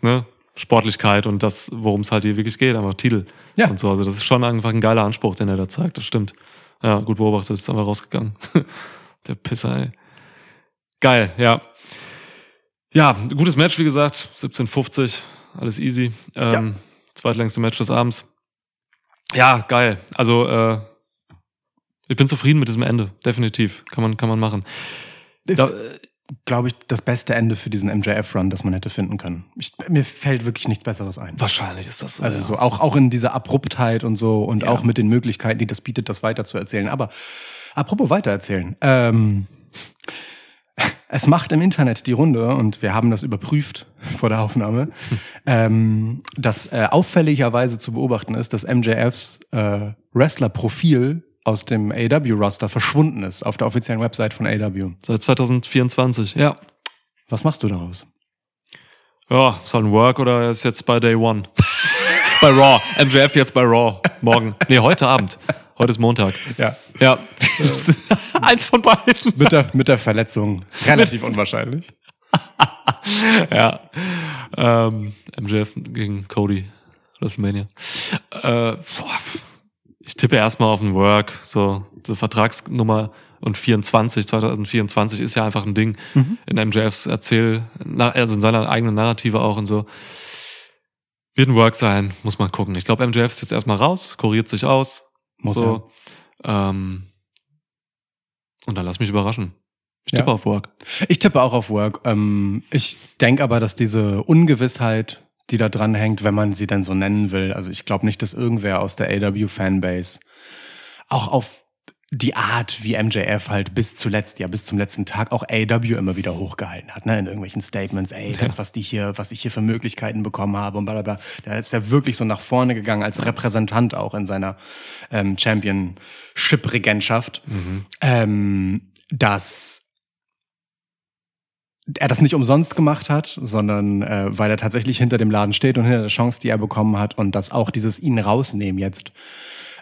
ne, Sportlichkeit und das, worum es halt hier wirklich geht, einfach Titel Ja. und so. Also das ist schon einfach ein geiler Anspruch, den er da zeigt. Das stimmt. Ja, gut beobachtet, ist einfach rausgegangen. Der Pisser, ey. Geil, ja. Ja, gutes Match, wie gesagt. 17,50. Alles easy. Ähm, Zweitlängste Match des Abends. Ja, geil. Also, äh, ich bin zufrieden mit diesem Ende. Definitiv. Kann man, kann man machen. Ist, Da- glaube ich, das beste Ende für diesen MJF-Run, das man hätte finden können. Ich, mir fällt wirklich nichts Besseres ein. Wahrscheinlich ist das so. Also ja. so auch, auch in dieser Abruptheit und so und Ja. auch mit den Möglichkeiten, die das bietet, das weiterzuerzählen. Aber apropos weitererzählen. Ähm, es macht im Internet die Runde und wir haben das überprüft vor der Aufnahme, ähm, dass äh, auffälligerweise zu beobachten ist, dass MJFs äh, Wrestler-Profil aus dem AW-Roster verschwunden ist auf der offiziellen Website von AW. Seit 2024. Ja. Was machst du daraus? Ja, ist halt ein Work oder ist jetzt bei Day One? bei Raw. MJF jetzt bei Raw. Morgen. Nee, heute Abend. Heute ist Montag. Ja. Ja. Eins von beiden. Mit der, mit der Verletzung. Relativ unwahrscheinlich. ja. Ähm, MJF gegen Cody. WrestleMania. Äh, boah, ich tippe erstmal auf ein Work. So, so Vertragsnummer und 24, 2024 ist ja einfach ein Ding Mhm. in MJFs Erzähl, also in seiner eigenen Narrative auch und so. Wird ein Work sein, muss man gucken. Ich glaube, MJF ist jetzt erstmal raus, kuriert sich aus. Muss so. Ähm, und dann lass mich überraschen. Ich Ja. tippe auf Work. Ich tippe auch auf Work. Ähm, ich denke aber, dass diese Ungewissheit, die da dran hängt, wenn man sie denn so nennen will, also ich glaube nicht, dass irgendwer aus der AW-Fanbase auch auf die Art, wie MJF halt bis zuletzt, ja bis zum letzten Tag auch AW immer wieder hochgehalten hat, ne, in irgendwelchen Statements, ey, das, was die hier, was ich hier für Möglichkeiten bekommen habe und bla bla bla. Da ist er wirklich so nach vorne gegangen als Repräsentant auch in seiner ähm, Championship-Regentschaft. Ähm, dass er das nicht umsonst gemacht hat, sondern äh, weil er tatsächlich hinter dem Laden steht und hinter der Chance, die er bekommen hat und dass auch dieses ihn rausnehmen jetzt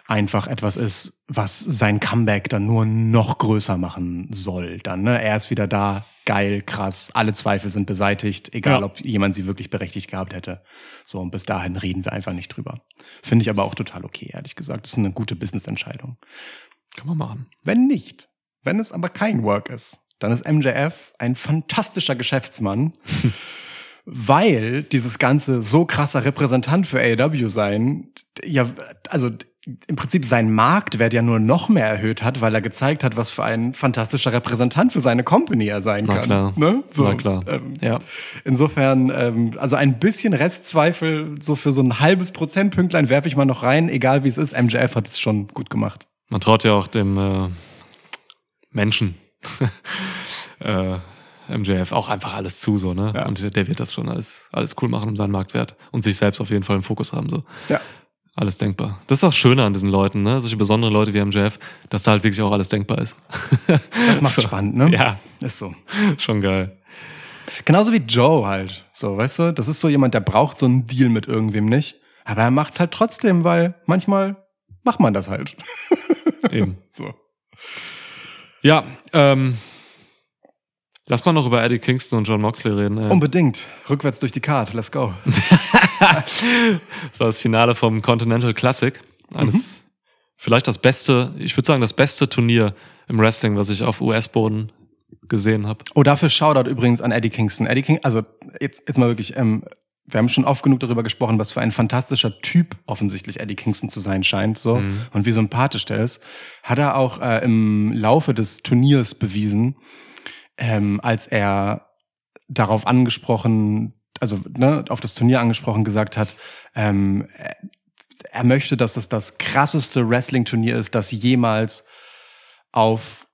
einfach etwas ist, was sein Comeback dann nur noch größer machen soll. Dann, ne? Er ist wieder da, geil, krass, alle Zweifel sind beseitigt, egal Ja. ob jemand sie wirklich berechtigt gehabt hätte. So, und bis dahin reden wir einfach nicht drüber. Finde ich aber auch total okay, ehrlich gesagt. Das ist eine gute Business-Entscheidung. Kann man machen. Wenn nicht, wenn es aber kein Work ist, dann ist MJF ein fantastischer Geschäftsmann, weil dieses ganze so krasser Repräsentant für AEW sein, ja, also im Prinzip seinen Marktwert ja nur noch mehr erhöht hat, weil er gezeigt hat, was für ein fantastischer Repräsentant für seine Company er sein Na kann. klar. Ne? So, Na klar. Ähm, Ja. Insofern, ähm, also ein bisschen Restzweifel, so für so ein halbes Prozentpünktlein werfe ich mal noch rein, egal wie es ist. MJF hat es schon gut gemacht. Man traut ja auch dem äh, Menschen äh, MJF auch einfach alles zu, so, ne? Ja. Und der wird das schon alles, alles cool machen um seinen Marktwert und sich selbst auf jeden Fall im Fokus haben. So. Ja. Alles denkbar. Das ist auch schöner an diesen Leuten, ne? Solche besonderen Leute wie MJF, dass da halt wirklich auch alles denkbar ist. Das macht's spannend, ne? Ja, Ist so. schon geil. Genauso wie Joe halt. So, weißt du, das ist so jemand, der braucht so einen Deal mit irgendwem nicht. Aber er macht's halt trotzdem, weil manchmal macht man das halt. Eben. So. Ja, ähm, lass mal noch über Eddie Kingston und John Moxley reden. ey. Unbedingt. Rückwärts durch die Card. Let's go. Das war das Finale vom Continental Classic. Eines, vielleicht das beste, ich würde sagen, das beste Turnier im Wrestling, was ich auf US-Boden gesehen habe. Oh, dafür Shoutout übrigens an Eddie Kingston. Eddie King, also jetzt, jetzt mal wirklich, ähm, wir haben schon oft genug darüber gesprochen, was für ein fantastischer Typ offensichtlich Eddie Kingston zu sein scheint, so Mhm. und wie sympathisch der ist, hat er auch äh, im Laufe des Turniers bewiesen, ähm, als er darauf angesprochen, also ne, auf das Turnier angesprochen gesagt hat, ähm, er- er möchte, dass es das krasseste Wrestling-Turnier ist, das jemals auf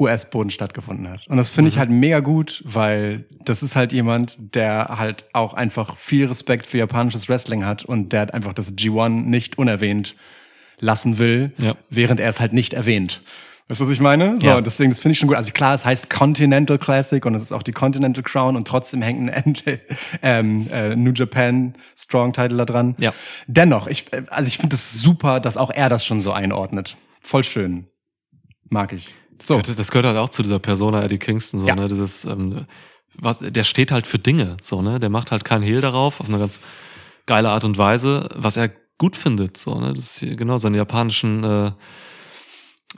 US-Boden stattgefunden hat. Und das finde ich Mhm. halt mega gut, weil das ist halt jemand, der halt auch einfach viel Respekt für japanisches Wrestling hat und der hat einfach das G1 nicht unerwähnt lassen will, Ja. während er es halt nicht erwähnt. Weißt du, was ich meine? So, Ja. deswegen, das finde ich schon gut. Also klar, es heißt Continental Classic und es ist auch die Continental Crown und trotzdem hängt ein NJ, ähm, äh, New Japan Strong Title da dran. Ja. Dennoch, ich, äh, also ich finde es super, dass auch er das schon so einordnet. Voll schön. Mag ich. So. Gehört- Das gehört halt auch zu dieser Persona Eddie Kingston, so, Ja. ne? Dieses, ähm, was, der steht halt für Dinge, so, ne? Der macht halt keinen Hehl darauf, auf eine ganz geile Art und Weise, was er gut findet, so, ne? Das ist genau seine japanischen äh,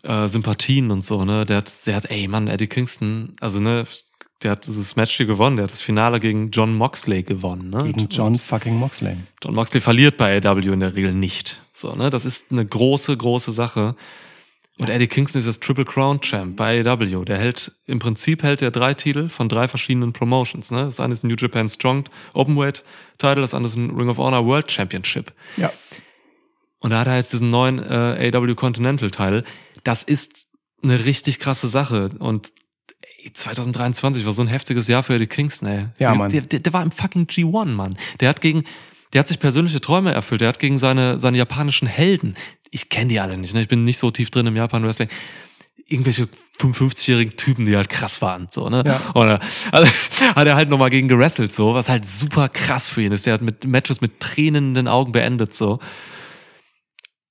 äh, Sympathien und so, ne? Der hat, der hat, ey Mann, Eddie Kingston, also ne, der hat dieses Match hier gewonnen, der hat das Finale gegen John Moxley gewonnen, ne? Gegen John fucking Moxley. John Moxley verliert bei AW in der Regel nicht. So, ne? Das ist eine große, große Sache. Und Eddie Kingston ist das Triple Crown Champ bei AW. Der hält, im Prinzip hält er drei Titel von drei verschiedenen Promotions. Ne? Das eine ist ein New Japan Strong Openweight Title, das andere ist ein Ring of Honor World Championship. Ja. Und da hat er jetzt diesen neuen äh, AW Continental Title. Das ist eine richtig krasse Sache. Und ey, 2023 war so ein heftiges Jahr für Eddie Kingston, ey. Ja, Mann. Der, der, der war im fucking G1, Mann. Der hat gegen, der hat sich persönliche Träume erfüllt. Der hat gegen seine, seine japanischen Helden, ich kenne die alle nicht, ne? ich bin nicht so tief drin im Japan-Wrestling, irgendwelche 55-jährigen Typen, die halt krass waren, so, ne? Ja. Oder, also, hat er halt nochmal gegen gerestelt, so, was halt super krass für ihn ist. Der hat mit Matches mit Tränen in den Augen beendet, so.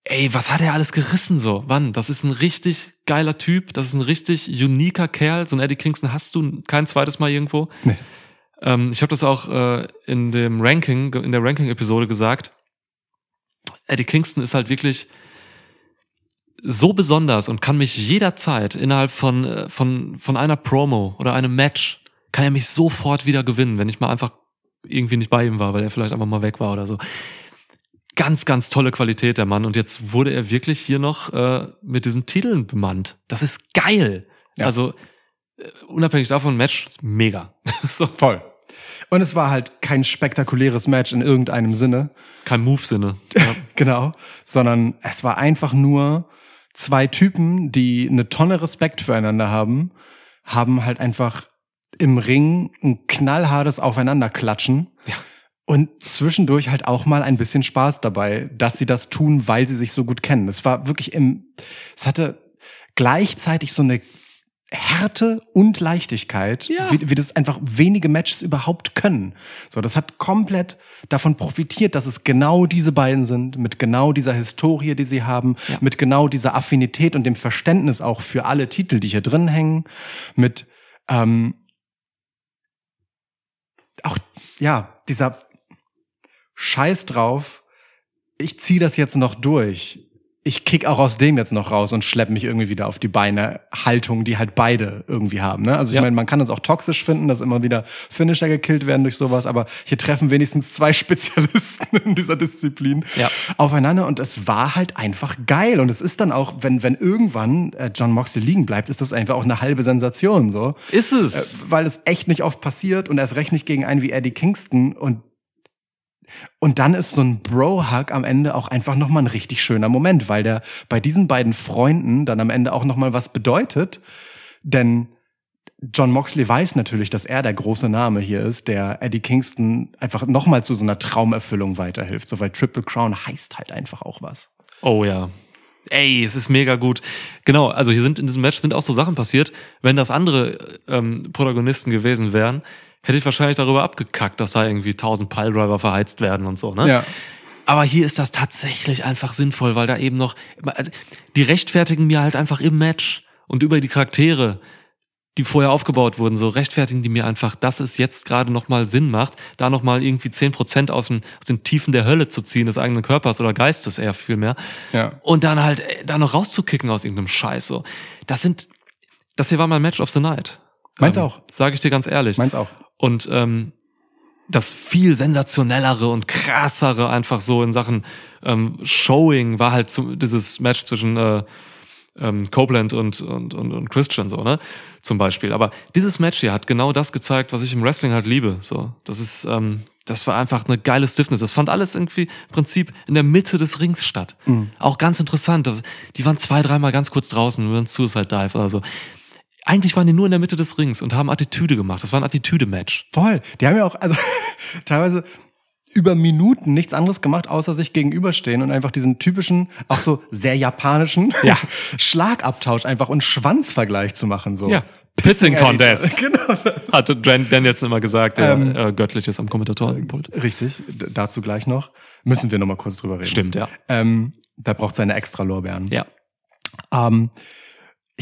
Ey, was hat er alles gerissen, so? Wann? Das ist ein richtig geiler Typ, das ist ein richtig uniker Kerl. So ein Eddie Kingston hast du kein zweites Mal irgendwo. Nee. Ähm, ich habe das auch äh, in dem Ranking, in der Ranking-Episode gesagt. Eddie Kingston ist halt wirklich so besonders und kann mich jederzeit innerhalb von, äh, von, von einer Promo oder einem Match, kann er mich sofort wieder gewinnen, wenn ich mal einfach irgendwie nicht bei ihm war, weil er vielleicht einfach mal weg war oder so. Ganz, ganz tolle Qualität, der Mann. Und jetzt wurde er wirklich hier noch äh, mit diesen Titeln bemannt. Das ist geil. Ja. Also, äh, unabhängig davon, Match ist mega. so, Voll. Und es war halt kein spektakuläres Match in irgendeinem Sinne. kein Move-Sinne. Ja. Genau. Sondern es war einfach nur zwei Typen, die eine Tonne Respekt füreinander haben, haben halt einfach im Ring ein knallhartes Aufeinanderklatschen. Ja. Und zwischendurch halt auch mal ein bisschen Spaß dabei, dass sie das tun, weil sie sich so gut kennen. Es war wirklich im, es hatte gleichzeitig so eine Härte und Leichtigkeit, Ja. wie, wie das einfach wenige Matches überhaupt können. So, das hat komplett davon profitiert, dass es genau diese beiden sind, mit genau dieser Historie, die sie haben, Ja. mit genau dieser Affinität und dem Verständnis auch für alle Titel, die hier drin hängen, mit ähm, auch ja dieser Scheiß drauf. Ich zieh das jetzt noch durch. Ich kick auch aus dem jetzt noch raus und schlepp mich irgendwie wieder auf die Beine. Haltung, die halt beide irgendwie haben. Ne? Also ich Ja. meine, man kann es auch toxisch finden, dass immer wieder Finisher gekillt werden durch sowas, aber hier treffen wenigstens zwei Spezialisten in dieser Disziplin Ja. aufeinander und es war halt einfach geil. Und es ist dann auch, wenn, wenn irgendwann äh, John Moxley liegen bleibt, ist das einfach auch eine halbe Sensation so. Ist es. Äh, weil es echt nicht oft passiert und erst recht nicht gegen einen wie Eddie Kingston und und dann ist so ein Bro-Hug am Ende auch einfach nochmal ein richtig schöner Moment, weil der bei diesen beiden Freunden dann am Ende auch nochmal was bedeutet. Denn John Moxley weiß natürlich, dass er der große Name hier ist, der Eddie Kingston einfach nochmal zu so einer Traumerfüllung weiterhilft. So, weil Triple Crown heißt halt einfach auch was. Oh ja. Ey, es ist mega gut. Genau, also hier sind in diesem Match sind auch so Sachen passiert. Wenn das andere ähm, Protagonisten gewesen wären, hätte ich wahrscheinlich darüber abgekackt, dass da irgendwie tausend Piledriver verheizt werden und so, ne? Ja. Aber hier ist das tatsächlich einfach sinnvoll, weil da eben noch, also die rechtfertigen mir halt einfach im Match und über die Charaktere, die vorher aufgebaut wurden, so rechtfertigen die mir einfach, dass es jetzt gerade nochmal Sinn macht, da nochmal irgendwie zehn Prozent aus, dem, aus den Tiefen der Hölle zu ziehen, des eigenen Körpers oder Geistes eher viel mehr. Ja. Und dann halt äh, da noch rauszukicken aus irgendeinem Scheiß. So. Das sind, das hier war mein Match of the Night. Meins auch. Sage ich dir ganz ehrlich. Meins auch. Und ähm, das viel sensationellere und krassere einfach so in Sachen ähm, Showing war halt zu, dieses Match zwischen äh, ähm, Copeland und, und, und, und Christian so, ne? Zum Beispiel. Aber dieses Match hier hat genau das gezeigt, was ich im Wrestling halt liebe. So, das ist, ähm, das war einfach eine geile Stiffness. Das fand alles irgendwie im Prinzip in der Mitte des Rings statt. Auch ganz interessant. Die waren zwei, dreimal ganz kurz draußen, über ein Suicide Dive oder so. Eigentlich waren die nur in der Mitte des Rings und haben Attitüde gemacht. Das war ein Attitüde-Match. Voll. Die haben ja auch, also teilweise über Minuten nichts anderes gemacht, außer sich gegenüberstehen und einfach diesen typischen, auch so sehr japanischen Ja. Schlagabtausch einfach und Schwanzvergleich zu machen. So. Ja. Pissing Eddie. Contest. Genau. Hatte Dan Danielson immer gesagt, der Ähm, äh, göttlich ist am Kommentatorenpult. Richtig, d- dazu gleich noch. Müssen wir noch mal kurz drüber reden. Stimmt, ja. Ähm, da braucht seine extra Lorbeeren. Ja. Ähm,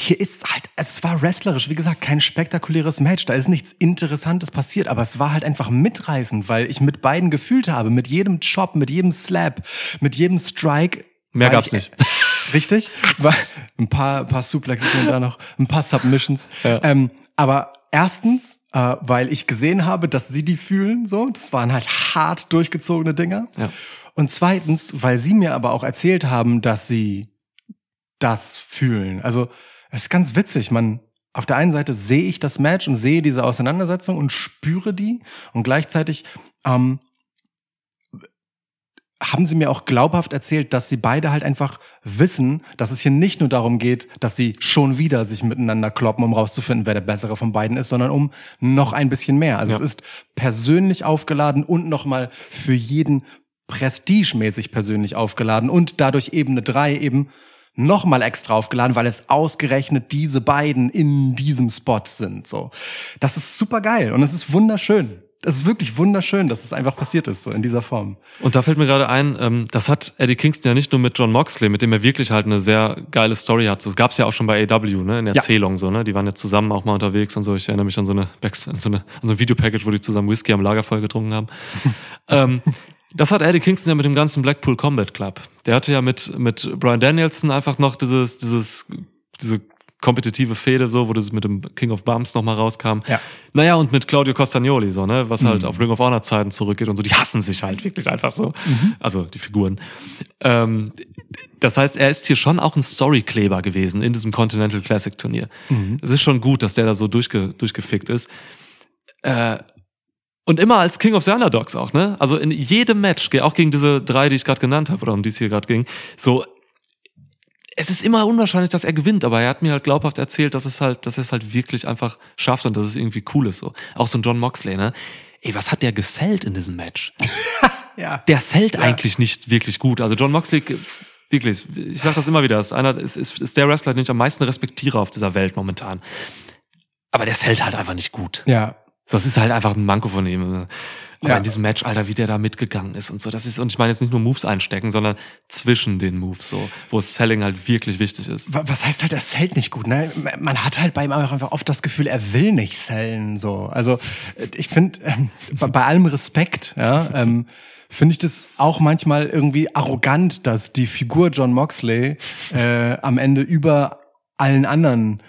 hier ist halt, es war wrestlerisch, wie gesagt, kein spektakuläres Match. Da ist nichts Interessantes passiert, aber es war halt einfach mitreißend, weil ich mit beiden gefühlt habe, mit jedem Chop, mit jedem Slap, mit jedem Strike. Mehr gab's ich- nicht. Richtig? War ein paar, paar Suplexes und da noch, ein paar Submissions. Ja. Ähm, aber erstens, äh, weil ich gesehen habe, dass sie die fühlen, so. Das waren halt hart durchgezogene Dinger. Ja. Und zweitens, weil sie mir aber auch erzählt haben, dass sie das fühlen. Also, es ist ganz witzig. Man, auf der einen Seite sehe ich das Match und sehe diese Auseinandersetzung und spüre die. Und gleichzeitig ähm, haben sie mir auch glaubhaft erzählt, dass sie beide halt einfach wissen, dass es hier nicht nur darum geht, dass sie schon wieder sich miteinander kloppen, um rauszufinden, wer der bessere von beiden ist, sondern um noch ein bisschen mehr. Also Ja. es ist persönlich aufgeladen und nochmal für jeden prestigemäßig persönlich aufgeladen und dadurch Ebene drei eben nochmal extra aufgeladen, weil es ausgerechnet diese beiden in diesem Spot sind. So, das ist super geil und es ist wunderschön. Das ist wirklich wunderschön, dass es einfach passiert ist, so in dieser Form. Und da fällt mir gerade ein, ähm, das hat Eddie Kingston ja nicht nur mit John Moxley, mit dem er wirklich halt eine sehr geile Story hat. So, das gab's ja auch schon bei AW, ne, in Ja. Erzählung so, ne. Die waren ja zusammen auch mal unterwegs und so. Ich erinnere mich an so eine, an so, eine an so ein Videopackage, wo die zusammen Whisky am Lagerfeuer getrunken haben. ähm, das hat Eddie Kingston ja mit dem ganzen Blackpool Combat Club. Der hatte ja mit, mit Brian Danielson einfach noch dieses, dieses, diese kompetitive Fehde, so, wo das mit dem King of Bumps nochmal rauskam. Ja. Naja, und mit Claudio Castagnoli, so, ne, was halt auf Ring of Honor Zeiten zurückgeht und so, die hassen sich halt wirklich einfach so. Also die Figuren. Ähm, das heißt, er ist hier schon auch ein Storykleber gewesen in diesem Continental Classic Turnier. Es ist schon gut, dass der da so durchge, durchgefickt ist. Äh, und immer als King of the Underdogs auch, ne? Also in jedem Match, auch gegen diese drei, die ich gerade genannt habe, oder um die es hier gerade ging, so es ist immer unwahrscheinlich, dass er gewinnt, aber er hat mir halt glaubhaft erzählt, dass es halt, dass er es halt wirklich einfach schafft und dass es irgendwie cool ist so. Auch so ein John Moxley, ne? Ey, was hat der gesellt in diesem Match? Ja. Der sellt eigentlich nicht wirklich gut. Also John Moxley, wirklich, ich sag das immer wieder, ist einer, ist, ist, ist der Wrestler, den ich am meisten respektiere auf dieser Welt momentan. Aber der sellt halt einfach nicht gut. Ja. Das ist halt einfach ein Manko von ihm. Aber Ja. in diesem Match, Alter, wie der da mitgegangen ist und so. Das ist, und ich meine jetzt nicht nur Moves einstecken, sondern zwischen den Moves so, wo Selling halt wirklich wichtig ist. Wa- Was heißt halt, er zählt nicht gut, ne? Man hat halt bei ihm einfach oft das Gefühl, er will nicht zählen, so. Also, äh, ich finde, ähm, bei, bei allem Respekt, ja, ähm, finde ich das auch manchmal irgendwie arrogant, dass die Figur John Moxley äh, am Ende über allen anderen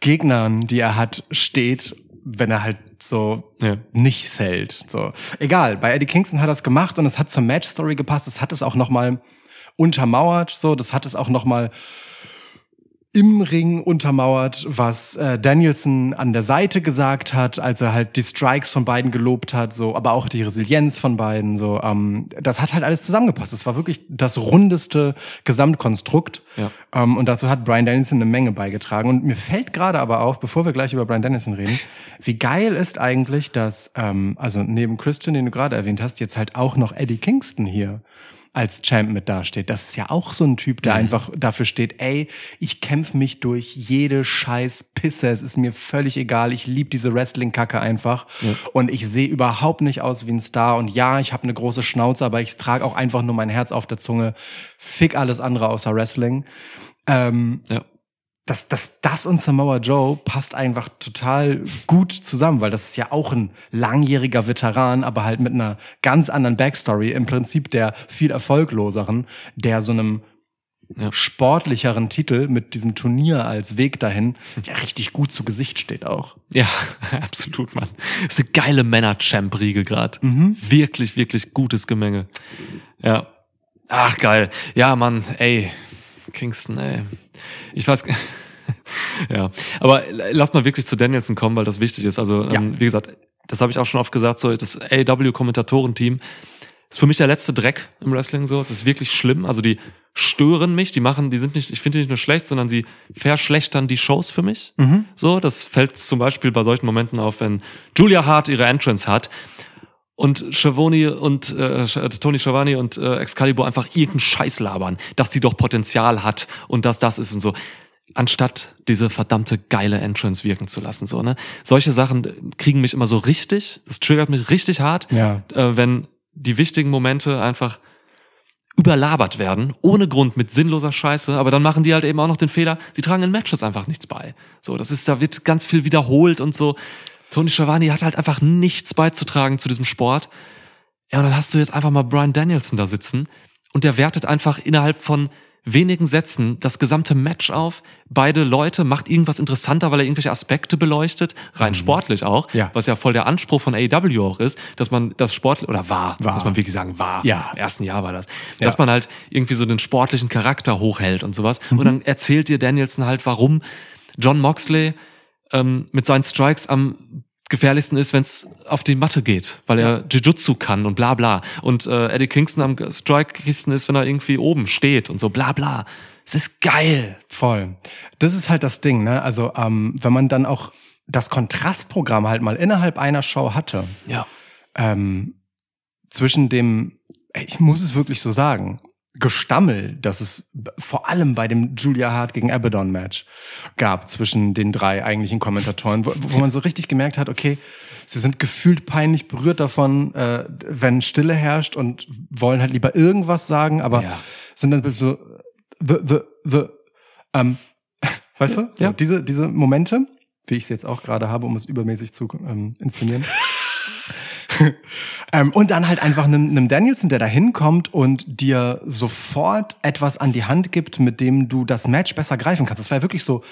Gegnern, die er hat, steht, wenn er halt so Ja. nicht zählt. So. Egal, bei Eddie Kingston hat er es gemacht und es hat zur Match-Story gepasst. Es hat es auch nochmal untermauert, so, das hat es auch nochmal im Ring untermauert, was äh, Danielson an der Seite gesagt hat, als er halt die Strikes von beiden gelobt hat, so, aber auch die Resilienz von beiden, so, ähm, das hat halt alles zusammengepasst. Es war wirklich das rundeste Gesamtkonstrukt. Ja. Ähm, und dazu hat Brian Danielson eine Menge beigetragen. Und mir fällt gerade aber auf, bevor wir gleich über Brian Danielson reden, wie geil ist eigentlich, dass, ähm, also neben Christian, den du gerade erwähnt hast, jetzt halt auch noch Eddie Kingston hier als Champ mit dasteht. Das ist ja auch so ein Typ, der einfach dafür steht, ey, ich kämpfe mich durch jede scheiß Pisse. Es ist mir völlig egal. Ich liebe diese Wrestling-Kacke einfach. Und ich sehe überhaupt nicht aus wie ein Star. Und ja, ich habe eine große Schnauze, aber ich trage auch einfach nur mein Herz auf der Zunge. Fick alles andere außer Wrestling. Ähm, Ja. Das, das, das und Samoa Joe passt einfach total gut zusammen, weil das ist ja auch ein langjähriger Veteran, aber halt mit einer ganz anderen Backstory, im Prinzip der viel erfolgloseren, der so einem Ja. sportlicheren Titel mit diesem Turnier als Weg dahin ja richtig gut zu Gesicht steht auch. Ja, absolut, Mann. Das ist eine geile Männer-Champ-Riege gerade. Mhm. Wirklich, wirklich gutes Gemenge. Ja. Ach, geil. Ja, Mann, ey. Kingston, ey. Ich weiß. ja. Aber lass mal wirklich zu Danielson kommen, weil das wichtig ist. Also, Ja. ähm, wie gesagt, das habe ich auch schon oft gesagt, so das AW-Kommentatorenteam, ist für mich der letzte Dreck im Wrestling so. Es ist wirklich schlimm. Also die stören mich, die machen, die sind nicht, ich finde die nicht nur schlecht, sondern sie verschlechtern die Shows für mich. So, das fällt zum Beispiel bei solchen Momenten auf, wenn Julia Hart ihre Entrance hat und Schiavone und äh, Sch- Tony Schiavone und äh, Excalibur einfach irgendeinen Scheiß labern, dass die doch Potenzial hat und dass das ist und so. Anstatt diese verdammte geile Entrance wirken zu lassen, so, ne? Solche Sachen kriegen mich immer so richtig, das triggert mich richtig hart, Ja. äh, wenn die wichtigen Momente einfach überlabert werden, ohne Grund, mit sinnloser Scheiße, aber dann machen die halt eben auch noch den Fehler, sie tragen in Matches einfach nichts bei. So, das ist, da wird ganz viel wiederholt und so. Tony Schiavone hat halt einfach nichts beizutragen zu diesem Sport. Ja, und dann hast du jetzt einfach mal Brian Danielson da sitzen und der wertet einfach innerhalb von wenigen Sätzen das gesamte Match auf. Beide Leute macht irgendwas interessanter, weil er irgendwelche Aspekte beleuchtet, rein sportlich auch, Ja. was ja voll der Anspruch von AEW auch ist, dass man das Sport oder war, War. muss man wirklich sagen, war. Ja. Im ersten Jahr war das. Ja. Dass man halt irgendwie so den sportlichen Charakter hochhält und sowas. Mhm. Und dann erzählt dir Danielson halt, warum John Moxley ähm, mit seinen Strikes am gefährlichsten ist, wenn es auf die Matte geht, weil er Jiu-Jitsu kann und bla bla. Und äh, Eddie Kingston am Strike-Kisten ist, wenn er irgendwie oben steht und so bla bla. Es ist geil. Voll. Das ist halt das Ding, ne? Also, ähm, wenn man dann auch das Kontrastprogramm halt mal innerhalb einer Show hatte, Ja. ähm, zwischen dem, ich muss es wirklich so sagen, Gestammel, das es vor allem bei dem Julia Hart gegen Abaddon Match gab zwischen den drei eigentlichen Kommentatoren, wo, wo man so richtig gemerkt hat, okay, sie sind gefühlt peinlich berührt davon, äh, wenn Stille herrscht und wollen halt lieber irgendwas sagen, aber Ja. sind dann so the the the ähm, weißt du? So, Ja. diese diese Momente, wie ich sie jetzt auch gerade habe, um es übermäßig zu ähm, inszenieren. ähm, und dann halt einfach einem, einem Danielson, der da hinkommt und dir sofort etwas an die Hand gibt, mit dem du das Match besser greifen kannst. Das war ja wirklich so,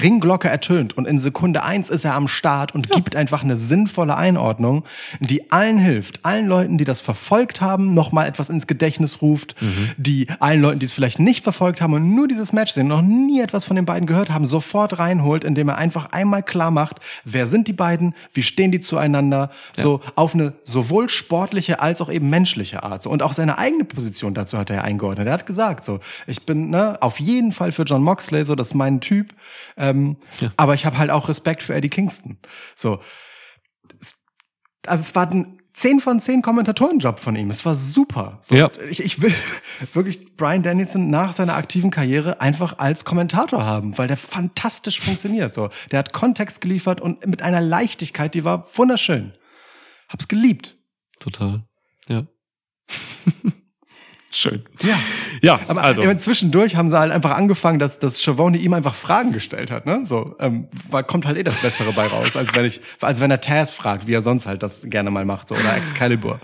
Ringglocke ertönt und in Sekunde eins ist er am Start und gibt einfach eine sinnvolle Einordnung, die allen hilft. Allen Leuten, die das verfolgt haben, nochmal etwas ins Gedächtnis ruft, die allen Leuten, die es vielleicht nicht verfolgt haben und nur dieses Match sehen, noch nie etwas von den beiden gehört haben, sofort reinholt, indem er einfach einmal klar macht, wer sind die beiden, wie stehen die zueinander, so auf eine sowohl sportliche als auch eben menschliche Art. So. Und auch seine eigene Position dazu hat er ja eingeordnet. Er hat gesagt, so, ich bin ne, auf jeden Fall für John Moxley, so, das ist mein Typ. Ähm, Aber ich habe halt auch Respekt für Eddie Kingston. So. Also es war ein 10 von 10 Kommentatorenjob von ihm. Es war super. So, Ja. ich, ich will wirklich Brian Dennison nach seiner aktiven Karriere einfach als Kommentator haben, weil der fantastisch funktioniert. So, der hat Kontext geliefert und mit einer Leichtigkeit, die war wunderschön. Hab's geliebt. Total. Ja. Schön. Ja. Ja, Aber also. meine, zwischendurch haben sie halt einfach angefangen, dass, dass Schiavone ihm einfach Fragen gestellt hat, ne? So, ähm, weil kommt halt eh das Bessere bei raus, als wenn ich, als wenn er Taz fragt, wie er sonst halt das gerne mal macht, so oder Excalibur.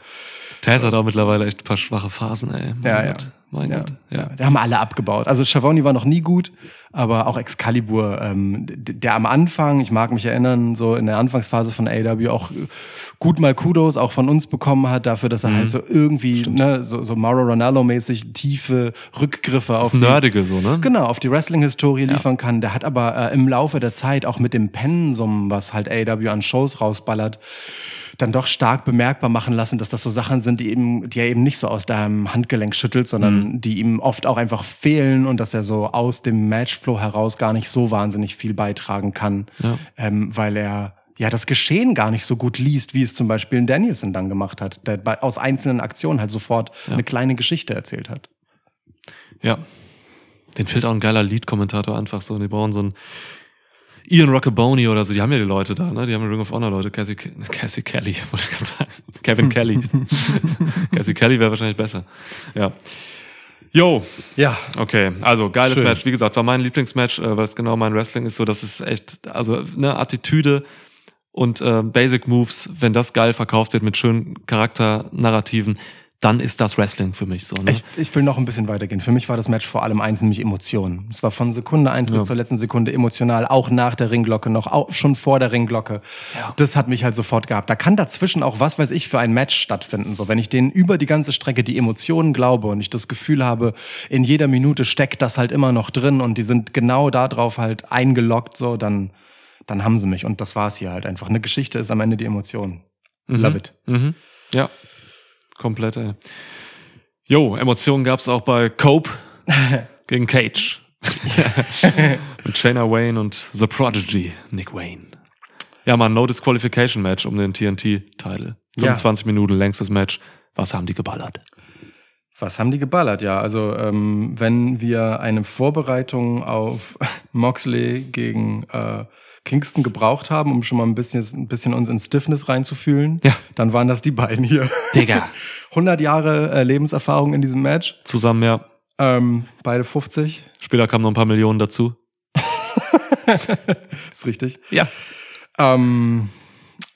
Taz hat auch mittlerweile echt ein paar schwache Phasen, ey. Mein Ja, ja. Mein Ja, Gott. ja. Ja. Da haben alle abgebaut. Also Schiavone war noch nie gut, aber auch Excalibur, ähm, der am Anfang, ich mag mich erinnern, so in der Anfangsphase von AW auch gut mal Kudos auch von uns bekommen hat dafür, dass er halt so irgendwie, ne, so, so Mauro Ronaldo-mäßig tiefe Rückgriffe auf Das die, Nerdige so, ne? Genau, auf die Wrestling-Historie liefern kann. Der hat aber äh, im Laufe der Zeit auch mit dem Pensum, was halt AW an Shows rausballert, dann doch stark bemerkbar machen lassen, dass das so Sachen sind, die eben, die er eben nicht so aus deinem Handgelenk schüttelt, sondern die ihm oft auch einfach fehlen und dass er so aus dem Matchflow heraus gar nicht so wahnsinnig viel beitragen kann, Ja. ähm, weil er ja das Geschehen gar nicht so gut liest, wie es zum Beispiel ein Danielson dann gemacht hat, der bei, aus einzelnen Aktionen halt sofort eine kleine Geschichte erzählt hat. Ja. Den fehlt auch ein geiler Lead-Kommentator einfach so. Die brauchen so einen Ian Rockaboni oder so. Die haben ja die Leute da, ne? Die haben ja Ring of Honor Leute. Cassie, Cassie Kelly, wollte ich gerade sagen. Kevin Kelly. Cassie Kelly wäre wahrscheinlich besser. Ja. Yo, Ja, okay. Also, geiles Schön. Match. Wie gesagt, war mein Lieblingsmatch, äh, weil es genau mein Wrestling ist. So, das ist echt, also, ne, Attitüde und äh, Basic Moves, wenn das geil verkauft wird mit schönen Charakternarrativen, dann ist das Wrestling für mich so. Ne? Ich, ich will noch ein bisschen weitergehen. Für mich war das Match vor allem eins, nämlich Emotionen. Es war von Sekunde eins bis zur letzten Sekunde emotional, auch nach der Ringglocke noch, auch schon vor der Ringglocke. Das hat mich halt sofort gehabt. Da kann dazwischen auch was weiß ich für ein Match stattfinden. So, wenn ich denen über die ganze Strecke die Emotionen glaube und ich das Gefühl habe, in jeder Minute steckt das halt immer noch drin und die sind genau darauf halt eingeloggt, so, dann, dann haben sie mich. Und das war's hier halt einfach. Eine Geschichte ist am Ende die Emotion. Love it. Mhm. Ja. Komplett, ey. Jo, Emotionen gab's auch bei Cope gegen Cage. Mit Shayna Wayne und The Prodigy, Nick Wayne. Ja, mal ein No Disqualification Match um den TNT-Title. Ja. 25 Minuten längstes Match. Was haben die geballert? Was haben die geballert? Ja, also ähm, wenn wir eine Vorbereitung auf Moxley gegen äh, Kingston gebraucht haben, um schon mal ein bisschen, ein bisschen uns in Stiffness reinzufühlen, Ja. dann waren das die beiden hier. Digga. 100 Jahre äh, Lebenserfahrung in diesem Match, Zusammen, ja. ähm, beide 50, Später kamen noch ein paar Millionen dazu. ist richtig. Ja. Ähm,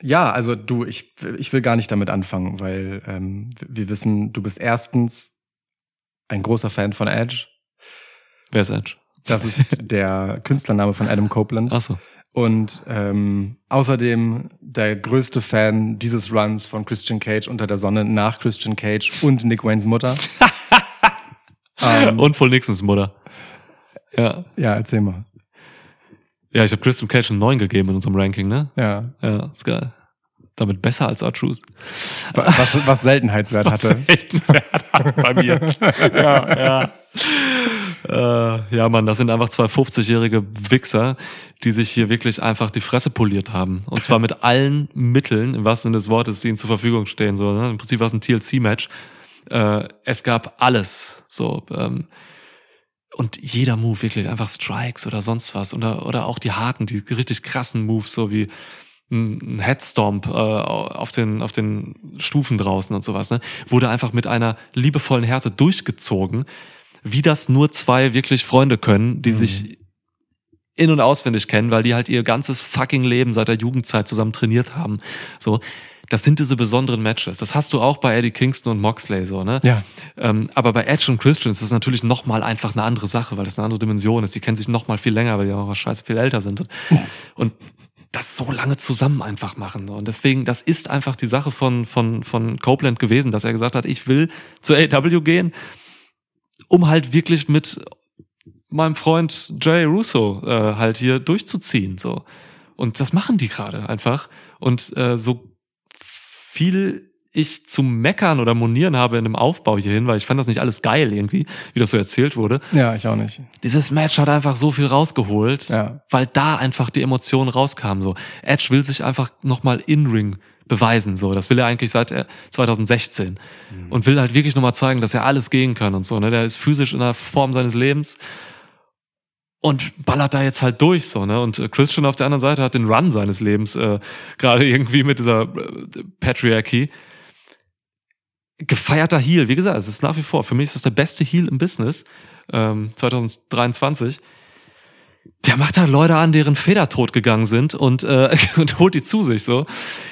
ja, also du, ich, ich will gar nicht damit anfangen, weil ähm, wir wissen, du bist erstens ein großer Fan von Edge. Wer ist Edge? Das ist der Künstlername von Adam Copeland. Achso. Und ähm, außerdem der größte Fan dieses Runs von Christian Cage unter der Sonne nach Christian Cage und Nick Waynes Mutter. ähm, Und voll Nixons Mutter. Ja. ja, erzähl mal. Ja, ich habe Christian Cage eine 9 gegeben in unserem Ranking, ne? Ja. Ja, ist geil. Damit besser als. Wa- Was, was Seltenheitswert hatte. Selten Wert hat bei mir. ja, ja. Äh, ja, Mann, das sind einfach zwei 50-jährige Wichser, die sich hier wirklich einfach die Fresse poliert haben. Und zwar mit allen Mitteln, im wahrsten Sinne des Wortes, die ihnen zur Verfügung stehen. So, ne? Im Prinzip war es ein TLC-Match. Äh, es gab alles. So, ähm, und jeder Move wirklich einfach Strikes oder sonst was oder oder auch die harten, die richtig krassen Moves, so wie ein Headstomp äh, auf den auf den Stufen draußen und sowas, ne, wurde einfach mit einer liebevollen Härte durchgezogen, wie das nur zwei wirklich Freunde können, die sich in und auswendig kennen, weil die halt ihr ganzes fucking Leben seit der Jugendzeit zusammen trainiert haben. So, das sind diese besonderen Matches. Das hast du auch bei Eddie Kingston und Moxley so, ne? Ja. Ähm, aber bei Edge und Christian ist das natürlich noch mal einfach eine andere Sache, weil das eine andere Dimension ist. Die kennen sich noch mal viel länger, weil die auch scheiße viel älter sind. Und, und das so lange zusammen einfach machen. Und deswegen, das ist einfach die Sache von, von, von Copeland gewesen, dass er gesagt hat, ich will zur AW gehen, um halt wirklich mit meinem Freund Jay Russo äh, halt hier durchzuziehen. So. Und das machen die gerade einfach. Und äh, so viel ich zum Meckern oder Monieren habe in dem Aufbau hierhin, weil ich fand das nicht alles geil irgendwie, wie das so erzählt wurde. Ja, ich auch nicht. Dieses Match hat einfach so viel rausgeholt, Ja. weil da einfach die Emotionen rauskamen. So Edge will sich einfach nochmal in Ring beweisen. So, das will er eigentlich seit äh, 2016 und will halt wirklich nochmal zeigen, dass er alles gehen kann und so. Ne, der ist physisch in der Form seines Lebens und ballert da jetzt halt durch so ne? Und äh, Christian auf der anderen Seite hat den Run seines Lebens äh, gerade irgendwie mit dieser äh, Patriarchy gefeierter Heel. Wie gesagt es ist nach wie vor für mich ist das der beste Heel im Business ähm, 2023 der macht halt Leute an, deren Feder tot gegangen sind und, äh, und holt die zu sich so.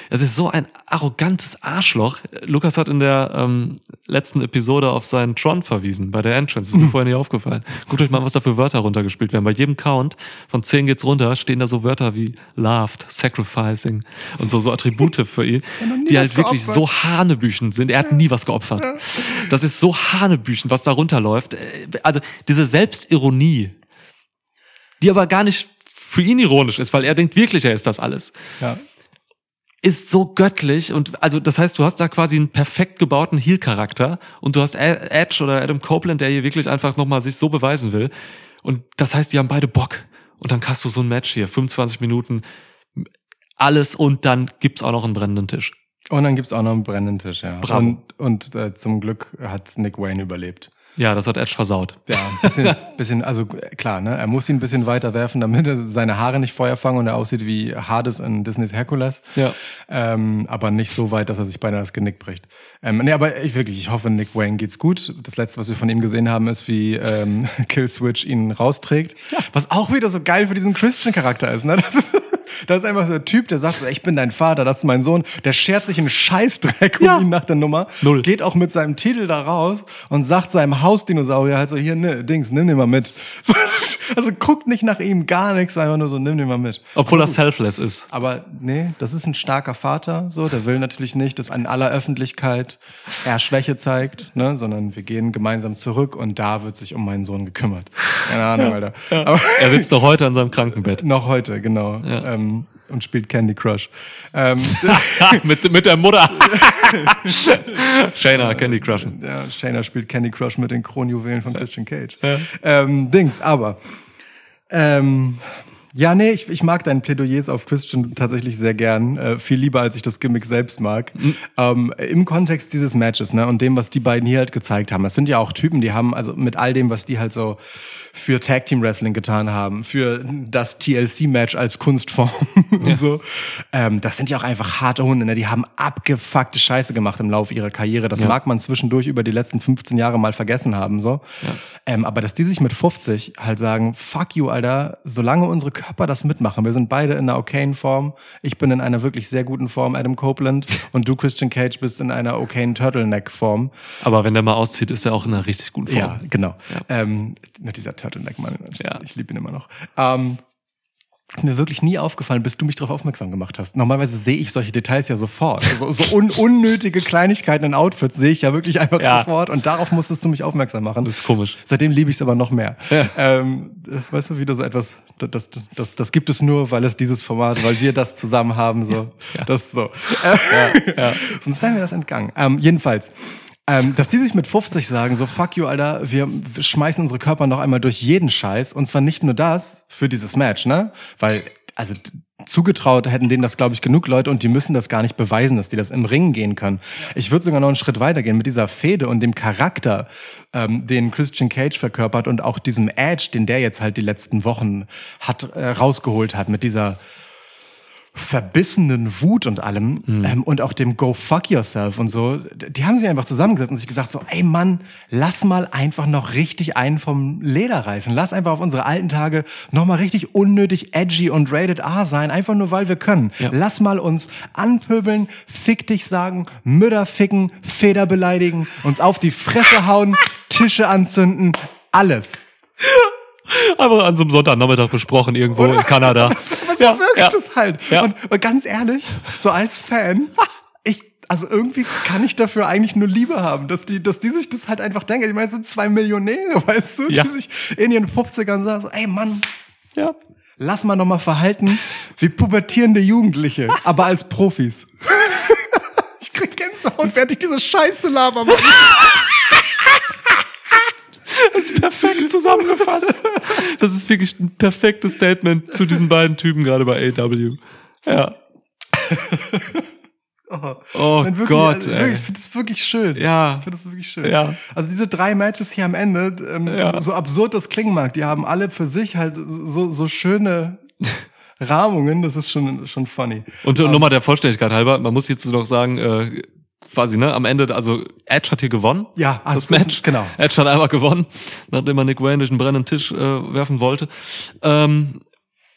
Es ist so ein arrogantes Arschloch. Lukas hat in der ähm, letzten Episode auf seinen Tron verwiesen bei der Entrance. Das ist mir vorher nicht aufgefallen. Guckt euch mal, an, was da für Wörter runtergespielt werden. Bei jedem Count von 10 geht's runter, stehen da so Wörter wie loved, sacrificing und so, so Attribute für ihn, die halt wirklich geopfert. so Hanebüchen sind. Er hat nie was geopfert. Das ist so Hanebüchen, was da runterläuft. Also diese Selbstironie, die aber gar nicht für ihn ironisch ist, weil er denkt wirklich, er ist das alles, Ja. ist so göttlich und also das heißt, du hast da quasi einen perfekt gebauten Heel-Charakter und du hast Edge oder Adam Copeland, der hier wirklich einfach nochmal sich so beweisen will und das heißt, die haben beide Bock und dann hast du so ein Match hier, 25 Minuten, alles und dann gibt's auch noch einen brennenden Tisch. Und dann gibt's auch noch einen brennenden Tisch, ja. Bravo. Und, und äh, zum Glück hat Nick Wayne überlebt. Ja, das hat Edge versaut. Ja, ein bisschen, bisschen, also klar, ne? Er muss ihn ein bisschen weiter werfen, damit er seine Haare nicht Feuer fangen und er aussieht wie Hades in Disneys Herkules. Ja. Ähm, aber nicht so weit, dass er sich beinahe das Genick bricht. Ähm, nee, aber ich wirklich, ich hoffe, Nick Wayne geht's gut. Das letzte, was wir von ihm gesehen haben, ist, wie ähm, Killswitch ihn rausträgt. Was auch wieder so geil für diesen Christian-Charakter ist, ne? Das ist, das ist einfach so ein Typ, der sagt so, ich bin dein Vater, das ist mein Sohn. Der schert sich einen Scheißdreck Ja. um ihn nach der Nummer. Null. Geht auch mit seinem Titel da raus und sagt seinem Hausdinosaurier halt so, hier, ne, Dings, nimm den mal mit. So, Also guckt nicht nach ihm, gar nichts, einfach nur so, nimm den mal mit. Obwohl er selfless ist. Aber nee, das ist ein starker Vater, so, der will natürlich nicht, dass in aller Öffentlichkeit er Schwäche zeigt, ne, sondern wir gehen gemeinsam zurück und da wird sich um meinen Sohn gekümmert. Keine Ahnung, Alter. Aber Er sitzt doch heute an seinem Krankenbett. noch heute, genau. Ja. Ähm, und spielt Candy Crush. Ähm, mit, mit der Mutter. Shayna, Candy Crush. ja, Shayna spielt Candy Crush mit den Kronjuwelen von Christian Cage. Ähm, Dings, aber ähm, ja, nee, ich, ich mag deine Plädoyers auf Christian tatsächlich sehr gern. Äh, viel lieber, als ich das Gimmick selbst mag. Ähm, Im Kontext dieses Matches, ne, und dem, was die beiden hier halt gezeigt haben. Das sind ja auch Typen, die haben, also mit all dem, was die halt so für Tag Team Wrestling getan haben, für das TLC-Match als Kunstform und so. Ähm, das sind ja auch einfach harte Hunde, ne? Die haben abgefuckte Scheiße gemacht im Laufe ihrer Karriere. Das Ja. mag man zwischendurch über die letzten 15 Jahre mal vergessen haben, so. Ähm, aber dass die sich mit 50 halt sagen, fuck you, Alter, solange unsere Körper das mitmachen, wir sind beide in einer okayen Form, ich bin in einer wirklich sehr guten Form, Adam Copeland, und du, Christian Cage, bist in einer okayen Turtleneck-Form. Aber wenn der mal auszieht, ist er auch in einer richtig guten Form. Ja, genau. Ja. Ähm, mit dieser Turtleneck-Mann, Ja. ich liebe ihn immer noch. Ähm, ist mir wirklich nie aufgefallen, bis du mich darauf aufmerksam gemacht hast. Normalerweise sehe ich solche Details ja sofort. So, so un unnötige Kleinigkeiten in Outfits sehe ich ja wirklich einfach Ja. sofort und darauf musstest du mich aufmerksam machen. Das ist komisch. Seitdem liebe ich es aber noch mehr. Ja. Ähm, das, weißt du, wieder so etwas, das, das, das, gibt es nur, weil es dieses Format, weil wir das zusammen haben. So. Das so. Äh, Sonst wäre mir das entgangen. Ähm, jedenfalls. Ähm, dass die sich mit 50 sagen, so fuck you, Alter, wir schmeißen unsere Körper noch einmal durch jeden Scheiß. Und zwar nicht nur das für dieses Match, ne? Weil, also zugetraut hätten denen das, glaube ich, genug Leute und die müssen das gar nicht beweisen, dass die das im Ring gehen können. Ich würde sogar noch einen Schritt weitergehen mit dieser Fehde und dem Charakter, ähm, den Christian Cage verkörpert und auch diesem Edge, den der jetzt halt die letzten Wochen hat äh, rausgeholt hat, mit dieser verbissenen Wut und allem ähm, und auch dem Go fuck yourself und so, die haben sich einfach zusammengesetzt und sich gesagt so, ey Mann, lass mal einfach noch richtig einen vom Leder reißen. Lass einfach auf unsere alten Tage noch mal richtig unnötig edgy und rated R sein, einfach nur weil wir können. Ja. Lass mal uns anpöbeln, fick dich sagen, Mütter ficken, Feder beleidigen, uns auf die Fresse hauen, Tische anzünden, alles. Aber an so einem Sonntagnachmittag besprochen irgendwo in Kanada. Aber so Ja, wirkt es halt. Ja. Und, und ganz ehrlich, so als Fan, ich, also irgendwie kann ich dafür eigentlich nur Liebe haben, dass die, dass die sich das halt einfach denken. Ich meine, es sind zwei Millionäre, weißt du, Ja. die sich in ihren 50ern sagen, so, ey Mann, Ja. lass mal noch mal verhalten wie pubertierende Jugendliche, aber als Profis. ich krieg Gänsehaut, während ich diese Scheiße laber. Ist perfekt zusammengefasst. Das ist wirklich ein perfektes Statement zu diesen beiden Typen gerade bei AW. Ja. Oh Nein, wirklich, Gott, also wirklich, ich finde das wirklich schön. Ja. Ich finde das wirklich schön. Ja. Also diese drei Matches hier am Ende, ähm, Ja. so, so absurd das klingen mag, die haben alle für sich halt so, so schöne Rahmungen, das ist schon, schon funny. Und um, nochmal der Vollständigkeit halber, man muss jetzt noch sagen, äh, quasi, ne, am Ende, also Edge hat hier gewonnen. Ja, das ist- Match. genau. Edge hat einmal gewonnen, nachdem er Nick Wayne durch einen brennenden Tisch äh, werfen wollte. Ähm,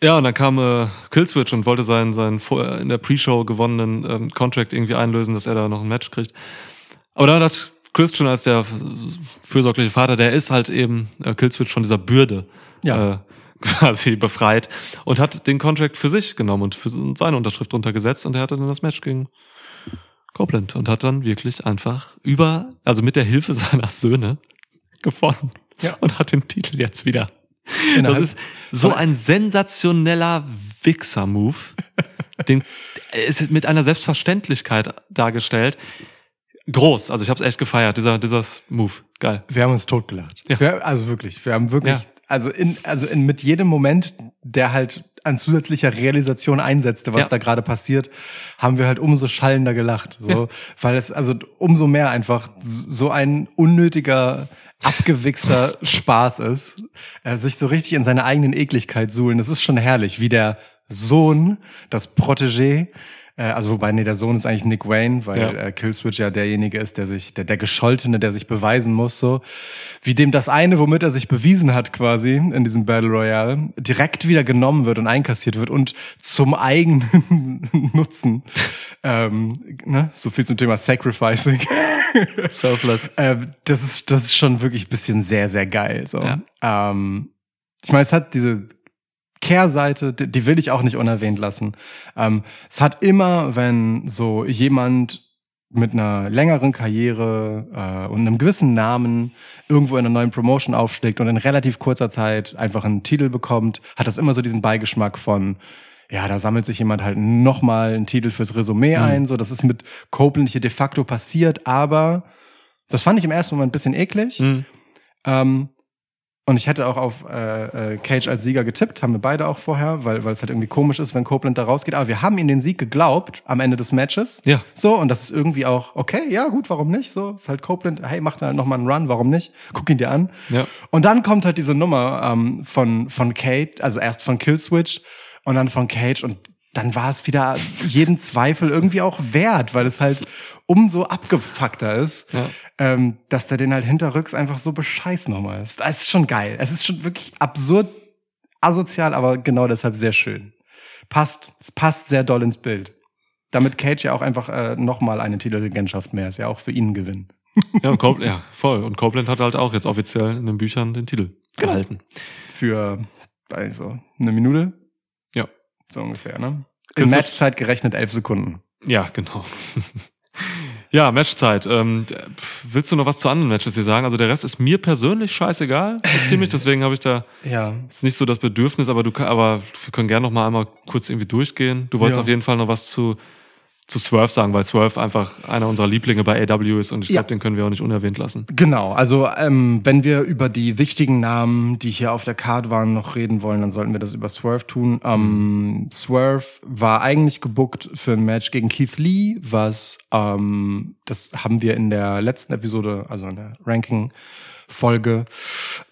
ja, und dann kam äh, Killswitch und wollte seinen, seinen vorher in der Pre-Show gewonnenen ähm, Contract irgendwie einlösen, dass er da noch ein Match kriegt. Aber dann hat Christian als der fürsorgliche Vater, der ist halt eben äh, Killswitch von dieser Bürde Ja. äh, quasi befreit und hat den Contract für sich genommen und für und seine Unterschrift drunter gesetzt und er hatte dann das Match gegen Copeland und hat dann wirklich einfach über, also mit der Hilfe seiner Söhne gewonnen Ja. und hat den Titel jetzt wieder. Innerhalb- das ist so ein sensationeller Wichser-Move. Den ist mit einer Selbstverständlichkeit dargestellt. Groß, also ich habe es echt gefeiert, dieser, dieser Move. Geil. Wir haben uns totgelacht. Ja. Wir, also wirklich, wir haben wirklich, Ja. also in, also in mit jedem Moment, der halt an zusätzlicher Realisation einsetzte, was Ja. da gerade passiert, haben wir halt umso schallender gelacht. So, Ja. weil es also umso mehr einfach so ein unnötiger, abgewichster Spaß ist, äh, sich so richtig in seine eigenen Ekligkeit suhlen. Das ist schon herrlich, wie der Sohn, das Protégé, äh, also wobei, nee, der Sohn ist eigentlich Nick Wayne, weil Ja. äh, Killswitch ja derjenige ist, der sich, der, der Gescholtene, der sich beweisen muss, so. Wie dem das eine, womit er sich bewiesen hat, quasi, in diesem Battle Royale, direkt wieder genommen wird und einkassiert wird und zum eigenen Nutzen. ähm, ne? So viel zum Thema Sacrificing. Selfless. Ähm, das ist, das ist schon wirklich ein bisschen sehr, sehr geil. So. Ja. Ähm, ich meine, es hat diese Kehrseite, die, die will ich auch nicht unerwähnt lassen. Ähm, es hat immer, wenn so jemand mit einer längeren Karriere äh, und einem gewissen Namen irgendwo in einer neuen Promotion aufschlägt und in relativ kurzer Zeit einfach einen Titel bekommt, hat das immer so diesen Beigeschmack von ja, da sammelt sich jemand halt nochmal einen Titel fürs Resümee ein. So, das ist mit Copeland hier de facto passiert, aber das fand ich im ersten Moment ein bisschen eklig. Mhm. Ähm, und ich hätte auch auf äh, äh, Cage als Sieger getippt, haben wir beide auch vorher, weil weil es halt irgendwie komisch ist, wenn Copeland da rausgeht. Aber wir haben ihm den Sieg geglaubt am Ende des Matches. Ja. So, und das ist irgendwie auch, okay, ja, gut, warum nicht? So, ist halt Copeland, hey, mach da halt nochmal einen Run, warum nicht? Guck ihn dir an. Ja. Und dann kommt halt diese Nummer ähm, von, von Kate, also erst von Killswitch und dann von Cage und dann war es wieder jeden Zweifel irgendwie auch wert, weil es halt umso abgefuckter ist, Ja. ähm, dass der den halt hinterrücks einfach so bescheißt nochmal. Es es ist schon geil. Es ist schon wirklich absurd, asozial, aber genau deshalb sehr schön. Passt, es passt sehr doll ins Bild. Damit Cage ja auch einfach äh, nochmal eine Titelregentschaft mehr ist, ja auch für ihn ein Gewinn. Ja, und Copeland, ja, voll. Und Copeland hat halt auch jetzt offiziell in den Büchern den Titel Genau. gehalten. Für also eine Minute. So ungefähr, ne? In Matchzeit gerechnet elf Sekunden. Ja, genau. ja, Matchzeit. Ähm, willst du noch was zu anderen Matches hier sagen? Also der Rest ist mir persönlich scheißegal, ziemlich. Deswegen habe ich da Ja, ist nicht so das Bedürfnis, aber du aber wir können gerne noch mal einmal kurz irgendwie durchgehen. Du wolltest Ja. auf jeden Fall noch was zu zu Swerve sagen, weil Swerve einfach einer unserer Lieblinge bei AW ist und ich Ja. glaube, den können wir auch nicht unerwähnt lassen. Genau, also ähm, wenn wir über die wichtigen Namen, die hier auf der Card waren, noch reden wollen, dann sollten wir das über Swerve tun. Ähm, Swerve war eigentlich gebuckt für ein Match gegen Keith Lee, was ähm, das haben wir in der letzten Episode, also in der Ranking Folge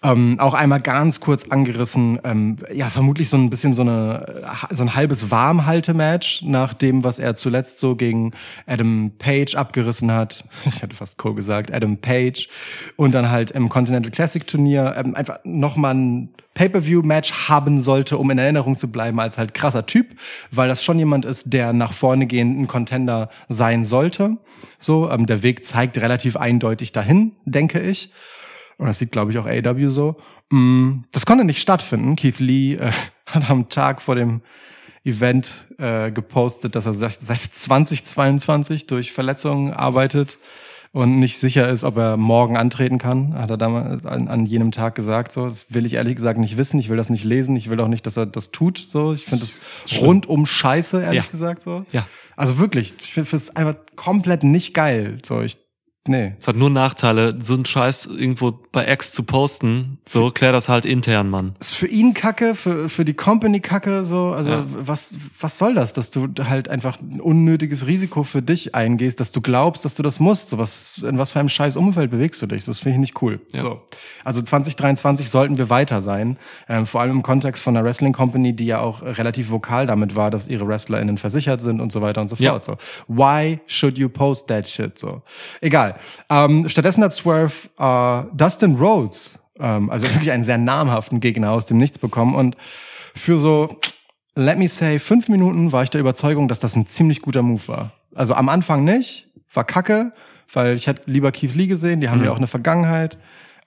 ähm, auch einmal ganz kurz angerissen. Ähm, ja, vermutlich so ein bisschen so eine so ein halbes Warmhalte-Match nach dem, was er zuletzt so gegen Adam Page abgerissen hat. Ich hatte fast Cole gesagt, Adam Page und dann halt im Continental Classic Turnier ähm, einfach nochmal ein Pay-per-view-Match haben sollte, um in Erinnerung zu bleiben als halt krasser Typ, weil das schon jemand ist, der nach vorne gehend ein Contender sein sollte. So, ähm, der Weg zeigt relativ eindeutig dahin, denke ich. Und das sieht, glaube ich, auch AW so. Mm, Das konnte nicht stattfinden. Keith Lee äh, hat am Tag vor dem Event äh, gepostet, dass er seit seit 2022 durch Verletzungen arbeitet und nicht sicher ist, ob er morgen antreten kann. Hat er damals an, an jenem Tag gesagt. So, das will ich ehrlich gesagt nicht wissen. Ich will das nicht lesen. Ich will auch nicht, dass er das tut. So, ich finde das rundum scheiße, ehrlich Ja. gesagt. So, Ja. Also wirklich, ich finde es einfach komplett nicht geil. So, ich nee. Es hat nur Nachteile, so einen Scheiß irgendwo bei X zu posten. So, klär das halt intern, Mann. ist für ihn Kacke, für, für die Company Kacke, so, also Ja. was, was soll das, dass du halt einfach ein unnötiges Risiko für dich eingehst, dass du glaubst, dass du das musst, so was, in was für einem scheiß Umfeld bewegst du dich, das finde ich nicht cool. Ja. So. Also 2023 sollten wir weiter sein, ähm, vor allem im Kontext von einer Wrestling Company, die ja auch relativ vokal damit war, dass ihre WrestlerInnen versichert sind und so weiter und so Ja. fort, so. Why should you post that shit, so? Egal. Ähm, stattdessen hat Swerve, äh, Dustin Rhodes, ähm, also wirklich einen sehr namhaften Gegner aus dem Nichts bekommen. Und für so, let me say, fünf Minuten war ich der Überzeugung, dass das ein ziemlich guter Move war. Also am Anfang nicht, war kacke, weil ich hätte lieber Keith Lee gesehen, die haben ja auch eine Vergangenheit.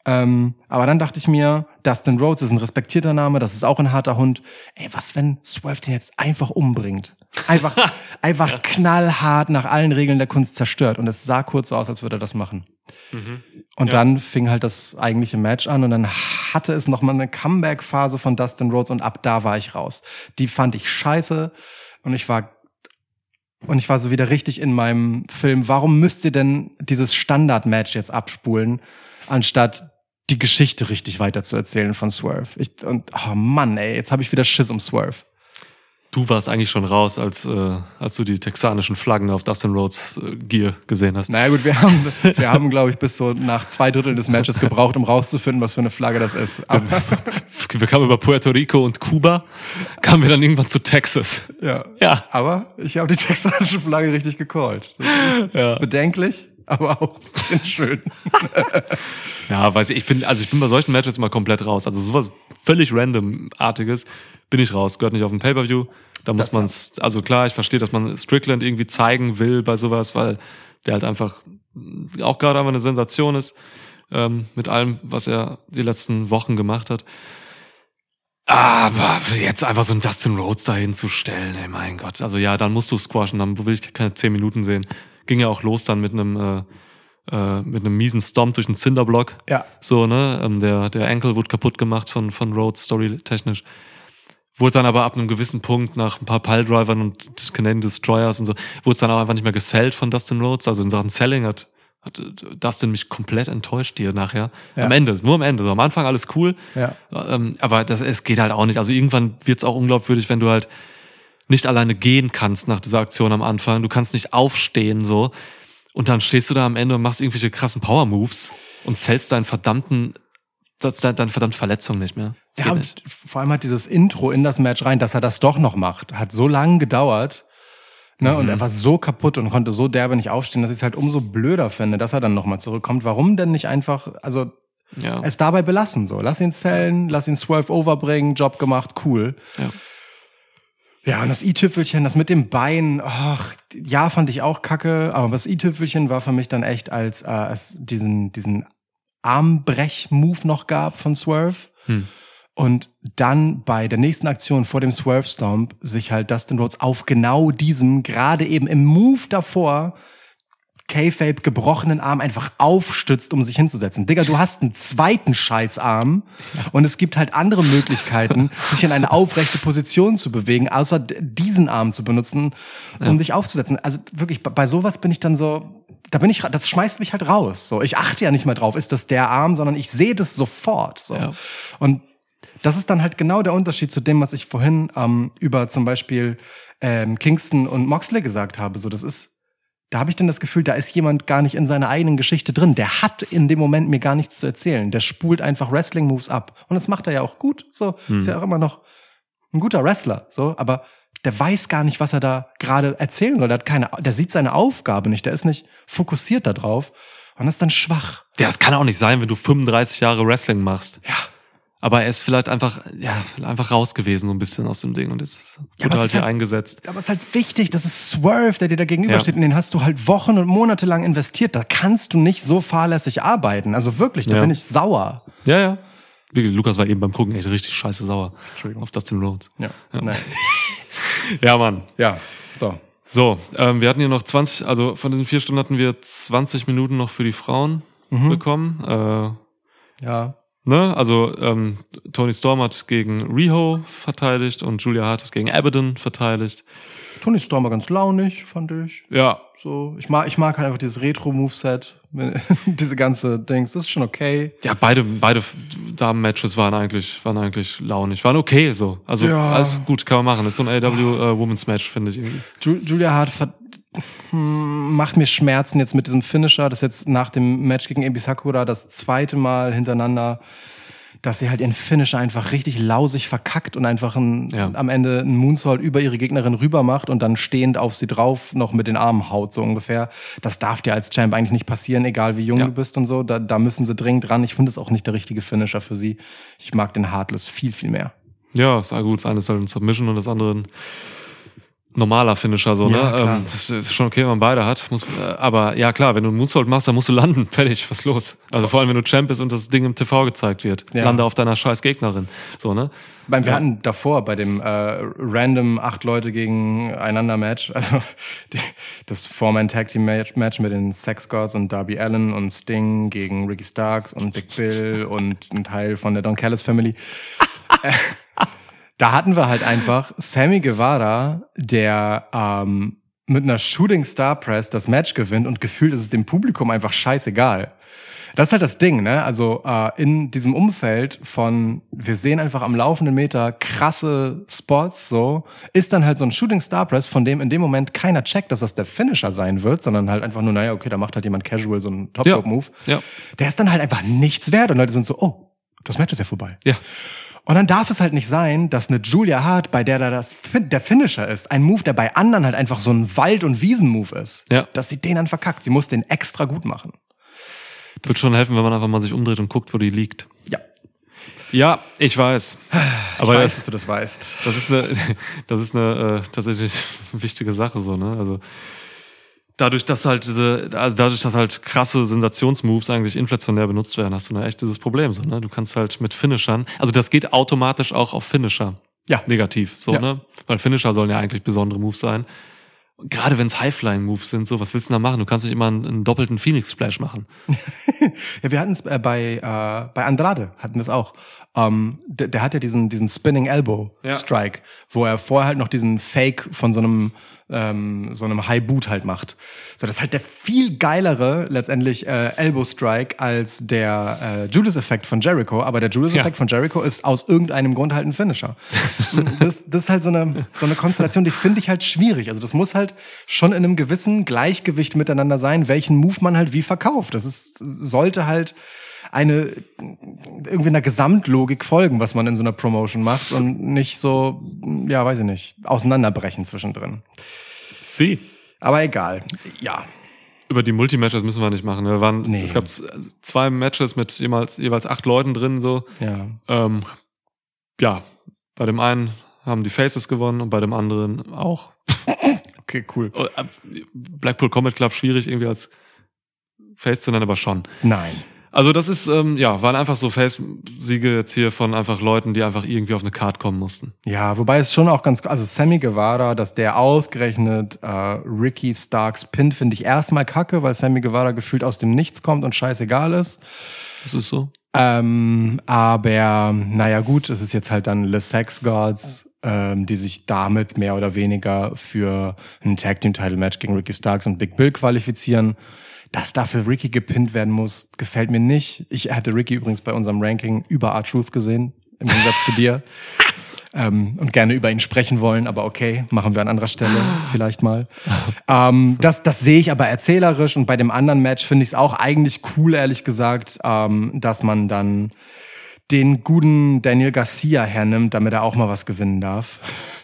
Ähm, aber dann dachte ich mir, Dustin Rhodes ist ein respektierter Name, das ist auch ein harter Hund. Ey, was wenn Swerve den jetzt einfach umbringt? Einfach, einfach knallhart nach allen Regeln der Kunst zerstört. Und es sah kurz so aus, als würde er das machen. Und Ja. dann fing halt das eigentliche Match an und dann hatte es noch mal eine Comeback-Phase von Dustin Rhodes und ab da war ich raus. Die fand ich scheiße und ich war und ich war so wieder richtig in meinem Film. Warum müsst ihr denn dieses Standard-Match jetzt abspulen, anstatt die Geschichte richtig weiter zu erzählen von Swerve? Ich, und oh Mann, ey, jetzt habe ich wieder Schiss um Swerve. Du warst eigentlich schon raus, als, äh, als du die texanischen Flaggen auf Dustin Rhodes äh, Gear gesehen hast. Naja gut, wir haben, wir haben, glaube ich, bis so nach zwei Dritteln des Matches gebraucht, um rauszufinden, was für eine Flagge das ist. Aber, Wir kamen über Puerto Rico und Kuba, kamen wir dann irgendwann zu Texas. ja. Ja. Aber ich habe die texanische Flagge richtig gecallt. Ja. bedenklich, aber auch ein bisschen schön. Ja, weiß ich, ich bin, also ich bin bei solchen Matches immer komplett raus. Also sowas völlig randomartiges bin ich raus. Gehört nicht auf dem Pay-Per-View. Da muss man es, also klar, ich verstehe, dass man Strickland irgendwie zeigen will bei sowas, weil der halt einfach auch gerade einfach eine Sensation ist, ähm, mit allem, was er die letzten Wochen gemacht hat. Aber jetzt einfach so einen Dustin Rhodes dahin zu stellen, ey, mein Gott. Also ja, dann musst du squashen, dann will ich keine zehn Minuten sehen. Ging ja auch los dann mit einem, äh, äh, mit einem miesen Stomp durch den Cinderblock. Ja. So, ne? Ähm, der, der Ankle wurde kaputt gemacht von, von Rhodes, storytechnisch. Wurde dann aber ab einem gewissen Punkt nach ein paar Piledrivern und Canadian Destroyers und so, wurde es dann auch einfach nicht mehr gesellt von Dustin Rhodes. Also in Sachen Selling hat, hat Dustin mich komplett enttäuscht hier nachher. Ja. Am Ende, nur am Ende. So am Anfang alles cool. Ja. Ähm, aber das, es geht halt auch nicht. Also irgendwann wird's auch unglaubwürdig, wenn du halt nicht alleine gehen kannst nach dieser Aktion am Anfang. Du kannst nicht aufstehen so. Und dann stehst du da am Ende und machst irgendwelche krassen Power-Moves und zählst deinen verdammten, deine verdammte Verletzung nicht mehr. Ja, und vor allem hat dieses Intro in das Match rein, dass er das doch noch macht, hat so lange gedauert. Ne, Und Mhm. er war so kaputt und konnte so derbe nicht aufstehen, dass ich es halt umso blöder finde, dass er dann nochmal zurückkommt. Warum denn nicht einfach, also Ja. es dabei belassen so? Lass ihn zählen, lass ihn Swerve overbringen, Job gemacht, cool. Ja. Ja, und das i-Tüpfelchen, das mit dem Bein, ach, ja, fand ich auch kacke, aber das i-Tüpfelchen war für mich dann echt, als äh, es diesen, diesen Armbrech-Move noch gab von Swerve. Hm. Und dann bei der nächsten Aktion vor dem Swerve Stomp sich halt Dustin Rhodes auf genau diesem, gerade eben im Move davor, K-Fape gebrochenen Arm einfach aufstützt, um sich hinzusetzen. Digga, du hast einen zweiten Scheißarm und es gibt halt andere Möglichkeiten, sich in eine aufrechte Position zu bewegen, außer diesen Arm zu benutzen, um dich aufzusetzen. Also wirklich, bei- sowas bin ich dann so, da bin ich, das schmeißt mich halt raus. So, ich achte ja nicht mehr drauf, ist das der Arm, sondern ich sehe das sofort. So. Ja. Und das ist dann halt genau der Unterschied zu dem, was ich vorhin ähm, über zum Beispiel ähm, Kingston und Moxley gesagt habe. So, das ist, da habe ich dann das Gefühl, da ist jemand gar nicht in seiner eigenen Geschichte drin. Der hat in dem Moment mir gar nichts zu erzählen. Der spult einfach Wrestling-Moves ab. Und das macht er ja auch gut. So, ist ja auch immer noch ein guter Wrestler. So, aber der weiß gar nicht, was er da gerade erzählen soll. Der hat keine, der sieht seine Aufgabe nicht. Der ist nicht fokussiert da drauf. Und das ist dann schwach. Ja, das kann auch nicht sein, wenn du 35 Jahre Wrestling machst. Ja. Aber er ist vielleicht einfach, ja, einfach raus gewesen, so ein bisschen aus dem Ding und jetzt Ja, wurde halt hier halt- eingesetzt. Aber es ist halt wichtig, das ist Swerve, der dir da gegenübersteht. Ja. Und den hast du halt Wochen und Monate lang investiert. Da kannst du nicht so fahrlässig arbeiten. Also wirklich, da Ja. bin ich sauer. Ja, ja. Lukas war eben beim Gucken echt richtig scheiße sauer. Entschuldigung. Auf Dustin Rhodes. Ja. Nein. Ja, Mann. ja. So. So, ähm, wir hatten hier noch 20, also von diesen vier Stunden hatten wir 20 Minuten noch für die Frauen Mhm. bekommen. Äh, Ja. Ne? Also ähm, Tony Storm hat gegen Riho verteidigt und Julia Hart hat gegen Abaddon verteidigt. Tony Storm war ganz launig, fand ich. Ja, So, ich mag, ich mag halt einfach dieses Retro-Moveset. Diese ganze Dings, das ist schon okay. Ja, beide, beide Damen-Matches waren eigentlich, waren eigentlich launig. Waren okay so. Also Ja. alles gut, kann man machen. Das ist so ein AW äh, Women's Match, finde ich irgendwie. Ju Julia Hart macht mir Schmerzen jetzt mit diesem Finisher. Das ist jetzt nach dem Match gegen Ebi Sakura das zweite Mal hintereinander, dass sie halt ihren Finisher einfach richtig lausig verkackt und einfach ein, Ja. am Ende einen Moonsault über ihre Gegnerin rüber macht und dann stehend auf sie drauf noch mit den Armen haut, so ungefähr. Das darf dir als Champ eigentlich nicht passieren, egal wie jung Ja. du bist und so. Da, da müssen sie dringend ran. Ich finde es auch nicht der richtige Finisher für sie. Ich mag den Heartless viel, viel mehr. Ja, ist ja gut. Das eine ist halt ein Submission und das andere ein normaler Finisher, so, Ja, ne? Ähm, das ist schon okay, wenn man beide hat. Muss, äh, aber ja, klar, wenn du einen Moonsault machst, dann musst du landen. Fertig, was ist los? Also vor allem, wenn du Champ bist und das Ding im TV gezeigt wird. Ja. Lande auf deiner scheiß Gegnerin. So, ne? Beim, wir Ja. hatten davor bei dem äh, random acht Leute gegeneinander Match, also die, das Four-Man Tag Team Match, Match mit den Sex Gods und Darby Allen und Sting gegen Ricky Starks und Big Bill und ein Teil von der Don Callis Family. Da hatten wir halt einfach Sammy Guevara, der ähm, mit einer Shooting Star Press das Match gewinnt und gefühlt ist es dem Publikum einfach scheißegal. Das ist halt das Ding, ne? Also äh, in diesem Umfeld von, wir sehen einfach am laufenden Meter krasse Spots, so, ist dann halt so ein Shooting Star Press, von dem in dem Moment keiner checkt, dass das der Finisher sein wird, sondern halt einfach nur, naja, okay, da macht halt jemand casual so einen Top Ja. Rope Move. Ja. Der ist dann halt einfach nichts wert und Leute sind so, oh, das Match ist ja vorbei. Ja. Und dann darf es halt nicht sein, dass eine Julia Hart, bei der da das der Finisher ist, ein Move, der bei anderen halt einfach so ein Wald- und Wiesen-Move ist, Ja. dass sie den dann verkackt. Sie muss den extra gut machen. Wird schon helfen, wenn man einfach mal sich umdreht und guckt, wo die liegt. Ja. Ja, ich weiß. Aber ich das, weiß, dass du das weißt. Das ist eine, das ist eine äh, tatsächlich wichtige Sache so, ne? Also dadurch, dass halt diese, also dadurch, dass halt krasse Sensationsmoves eigentlich inflationär benutzt werden, hast du ein echt dieses Problem so, ne? Du kannst halt mit Finishern, also das geht automatisch auch auf Finisher. Ja. Negativ, so, Ja. ne? Weil Finisher sollen ja eigentlich besondere Moves sein. Gerade wenn es High-Flying-Moves sind, so, was willst du da machen? Du kannst nicht immer einen, einen doppelten Phoenix-Splash machen. Ja, wir hatten es äh, bei, äh, bei Andrade, hatten wir es auch. Ähm, der, der hat ja diesen, diesen Spinning Elbow Ja. Strike, wo er vorher halt noch diesen Fake von so einem, ähm, so einem High Boot halt macht. So, das ist halt der viel geilere, letztendlich, äh, Elbow Strike als der äh, Judas-Effekt von Jericho. Aber der Judas-Effekt von Jericho ist aus irgendeinem Grund halt ein Finisher. das, das ist halt so eine, so eine Konstellation, die finde ich halt schwierig. Also das muss halt schon in einem gewissen Gleichgewicht miteinander sein, welchen Move man halt wie verkauft. Das ist, sollte halt eine irgendwie einer Gesamtlogik folgen, was man in so einer Promotion macht und nicht so, ja, weiß ich nicht, auseinanderbrechen zwischendrin. Sie. Aber egal. Ja. Über die Multi-Matches müssen wir nicht machen. Wir waren, Nee. Es gab zwei Matches mit jeweils, jeweils acht Leuten drin, so. Ja. Ähm, ja, bei dem einen haben die Faces gewonnen und bei dem anderen auch. Okay, cool. Oh, äh, Blackpool Combat Club schwierig irgendwie als Face zu nennen, aber schon. Nein. Also das ist, ähm, ja, waren einfach so Face-Siege jetzt hier von einfach Leuten, die einfach irgendwie auf eine Card kommen mussten. Ja, wobei es schon auch ganz, also Sammy Guevara, dass der ausgerechnet äh, Ricky Starks pinnt, finde ich erstmal kacke, weil Sammy Guevara gefühlt aus dem Nichts kommt und scheißegal ist. Das ist so. Ähm, aber naja gut, es ist jetzt halt dann Le Sex Gods, ähm, die sich damit mehr oder weniger für ein Tag Team Title Match gegen Ricky Starks und Big Bill qualifizieren. Dass dafür Ricky gepinnt werden muss, gefällt mir nicht. Ich hätte Ricky übrigens bei unserem Ranking über R-Truth gesehen, im Gegensatz zu dir. Ähm, und gerne über ihn sprechen wollen, aber okay, machen wir an anderer Stelle vielleicht mal. Ähm, das, das sehe ich aber erzählerisch und bei dem anderen Match finde ich es auch eigentlich cool, ehrlich gesagt, ähm, dass man dann den guten Daniel Garcia hernimmt, damit er auch mal was gewinnen darf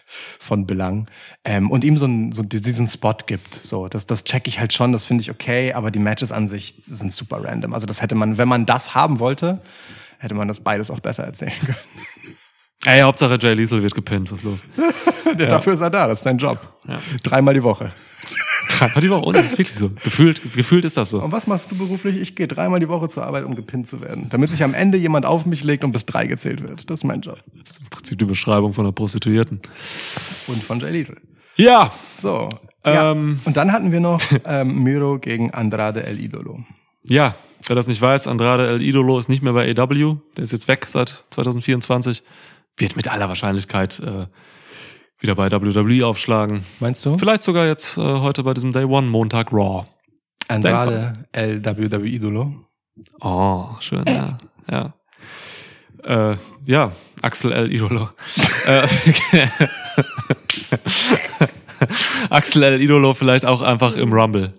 von Belang ähm, und ihm so, einen, so diesen Spot gibt. So, das, das check ich halt schon, das finde ich okay, aber die Matches an sich sind super random. Also das hätte man, wenn man das haben wollte, hätte man das beides auch besser erzählen können. Ey, Hauptsache Jay Liesel wird gepinnt, was ist los? Ja. Dafür ist er da, das ist sein Job. Ja. Dreimal die Woche. Dreimal die Woche, und das ist wirklich so. Gefühlt, gefühlt ist das so. Und was machst du beruflich? Ich gehe dreimal die Woche zur Arbeit, um gepinnt zu werden. Damit sich am Ende jemand auf mich legt und bis drei gezählt wird. Das ist mein Job. Das ist im Prinzip die Beschreibung von einer Prostituierten. Und von Jay Lethal. Ja, So. Ja. Ähm. Und dann hatten wir noch ähm, Miro gegen Andrade El Idolo. ja, wer das nicht weiß, Andrade El Idolo ist nicht mehr bei AW. Der ist jetzt weg seit 2024. Wird mit aller Wahrscheinlichkeit äh, wieder bei WWE aufschlagen. Meinst du? Vielleicht sogar jetzt äh, heute bei diesem Day One Montag Raw. Andrade El WWE Idolo. Oh, schön, ja. ja. Äh, ja, Axel L. Idolo. äh, Axel L. Idolo vielleicht auch einfach im Rumble.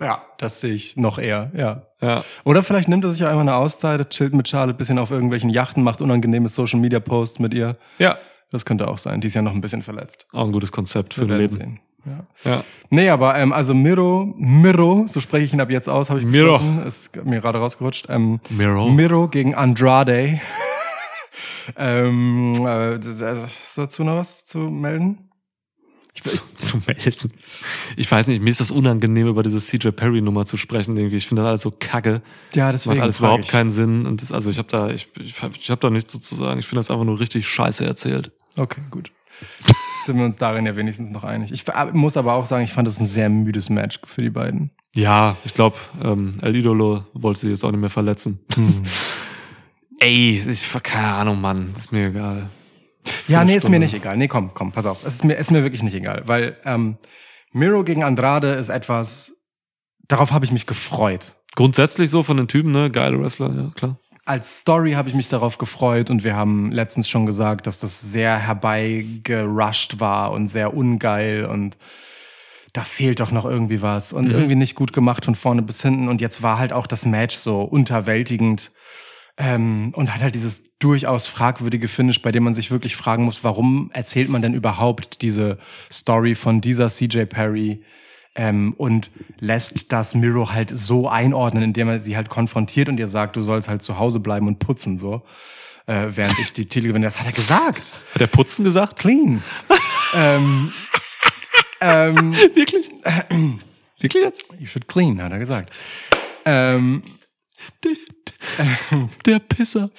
Ja. Das sehe ich noch eher, ja. Ja. Oder vielleicht nimmt er sich auch einfach eine Auszeit, chillt mit Charlotte bisschen auf irgendwelchen Yachten, macht unangenehme Social Media Posts mit ihr. Ja. Das könnte auch sein. Die ist ja noch ein bisschen verletzt. Auch ein gutes Konzept für Wir werden Leben. sehen. Ja. Ja. Nee, aber ähm, also Miro, Miro, so spreche ich ihn ab jetzt aus, habe ich Miro. ist mir gerade rausgerutscht. Ähm, Miro. Miro gegen Andrade. ähm, äh, ist dazu noch was zu melden? Zu, zu melden. Ich weiß nicht, mir ist das unangenehm, über diese CJ Perry Nummer zu sprechen. Irgendwie. Ich finde das alles so kacke. Ja, Das macht alles überhaupt ich. keinen Sinn. Und das, also ich habe da, ich, ich, hab- habe da nichts zu sagen. Ich finde das einfach nur richtig scheiße erzählt. Okay, gut. Sind wir uns darin ja wenigstens noch einig. Ich muss aber auch sagen, ich fand das ein sehr müdes Match für die beiden. Ja, ich glaube, ähm, El Idolo wollte sich jetzt auch nicht mehr verletzen. Hm. Ey, ich, keine Ahnung, Mann. Ist mir egal. Ja, nee, ist mir nicht egal. Nee, komm, komm, pass auf. Es ist mir, ist mir wirklich nicht egal, weil ähm, Miro gegen Andrade ist etwas, darauf habe ich mich gefreut. Grundsätzlich so von den Typen, ne? Geile Wrestler, ja, klar. Als Story habe ich mich darauf gefreut und wir haben letztens schon gesagt, dass das sehr herbeigerusht war und sehr ungeil und da fehlt doch noch irgendwie was und irgendwie nicht gut gemacht von vorne bis hinten und jetzt war halt auch das Match so unterwältigend ähm, und hat halt dieses durchaus fragwürdige Finish, bei dem man sich wirklich fragen muss, warum erzählt man denn überhaupt diese Story von dieser CJ Perry ähm, und lässt das Miro halt so einordnen, indem er sie halt konfrontiert und ihr sagt, du sollst halt zu Hause bleiben und putzen so. Äh, während ich die Titel gewinne, das hat er gesagt. Hat der Putzen gesagt? Clean. ähm, ähm, Wirklich? Wirklich jetzt? you should clean, hat er gesagt. Ähm, Der Pisser.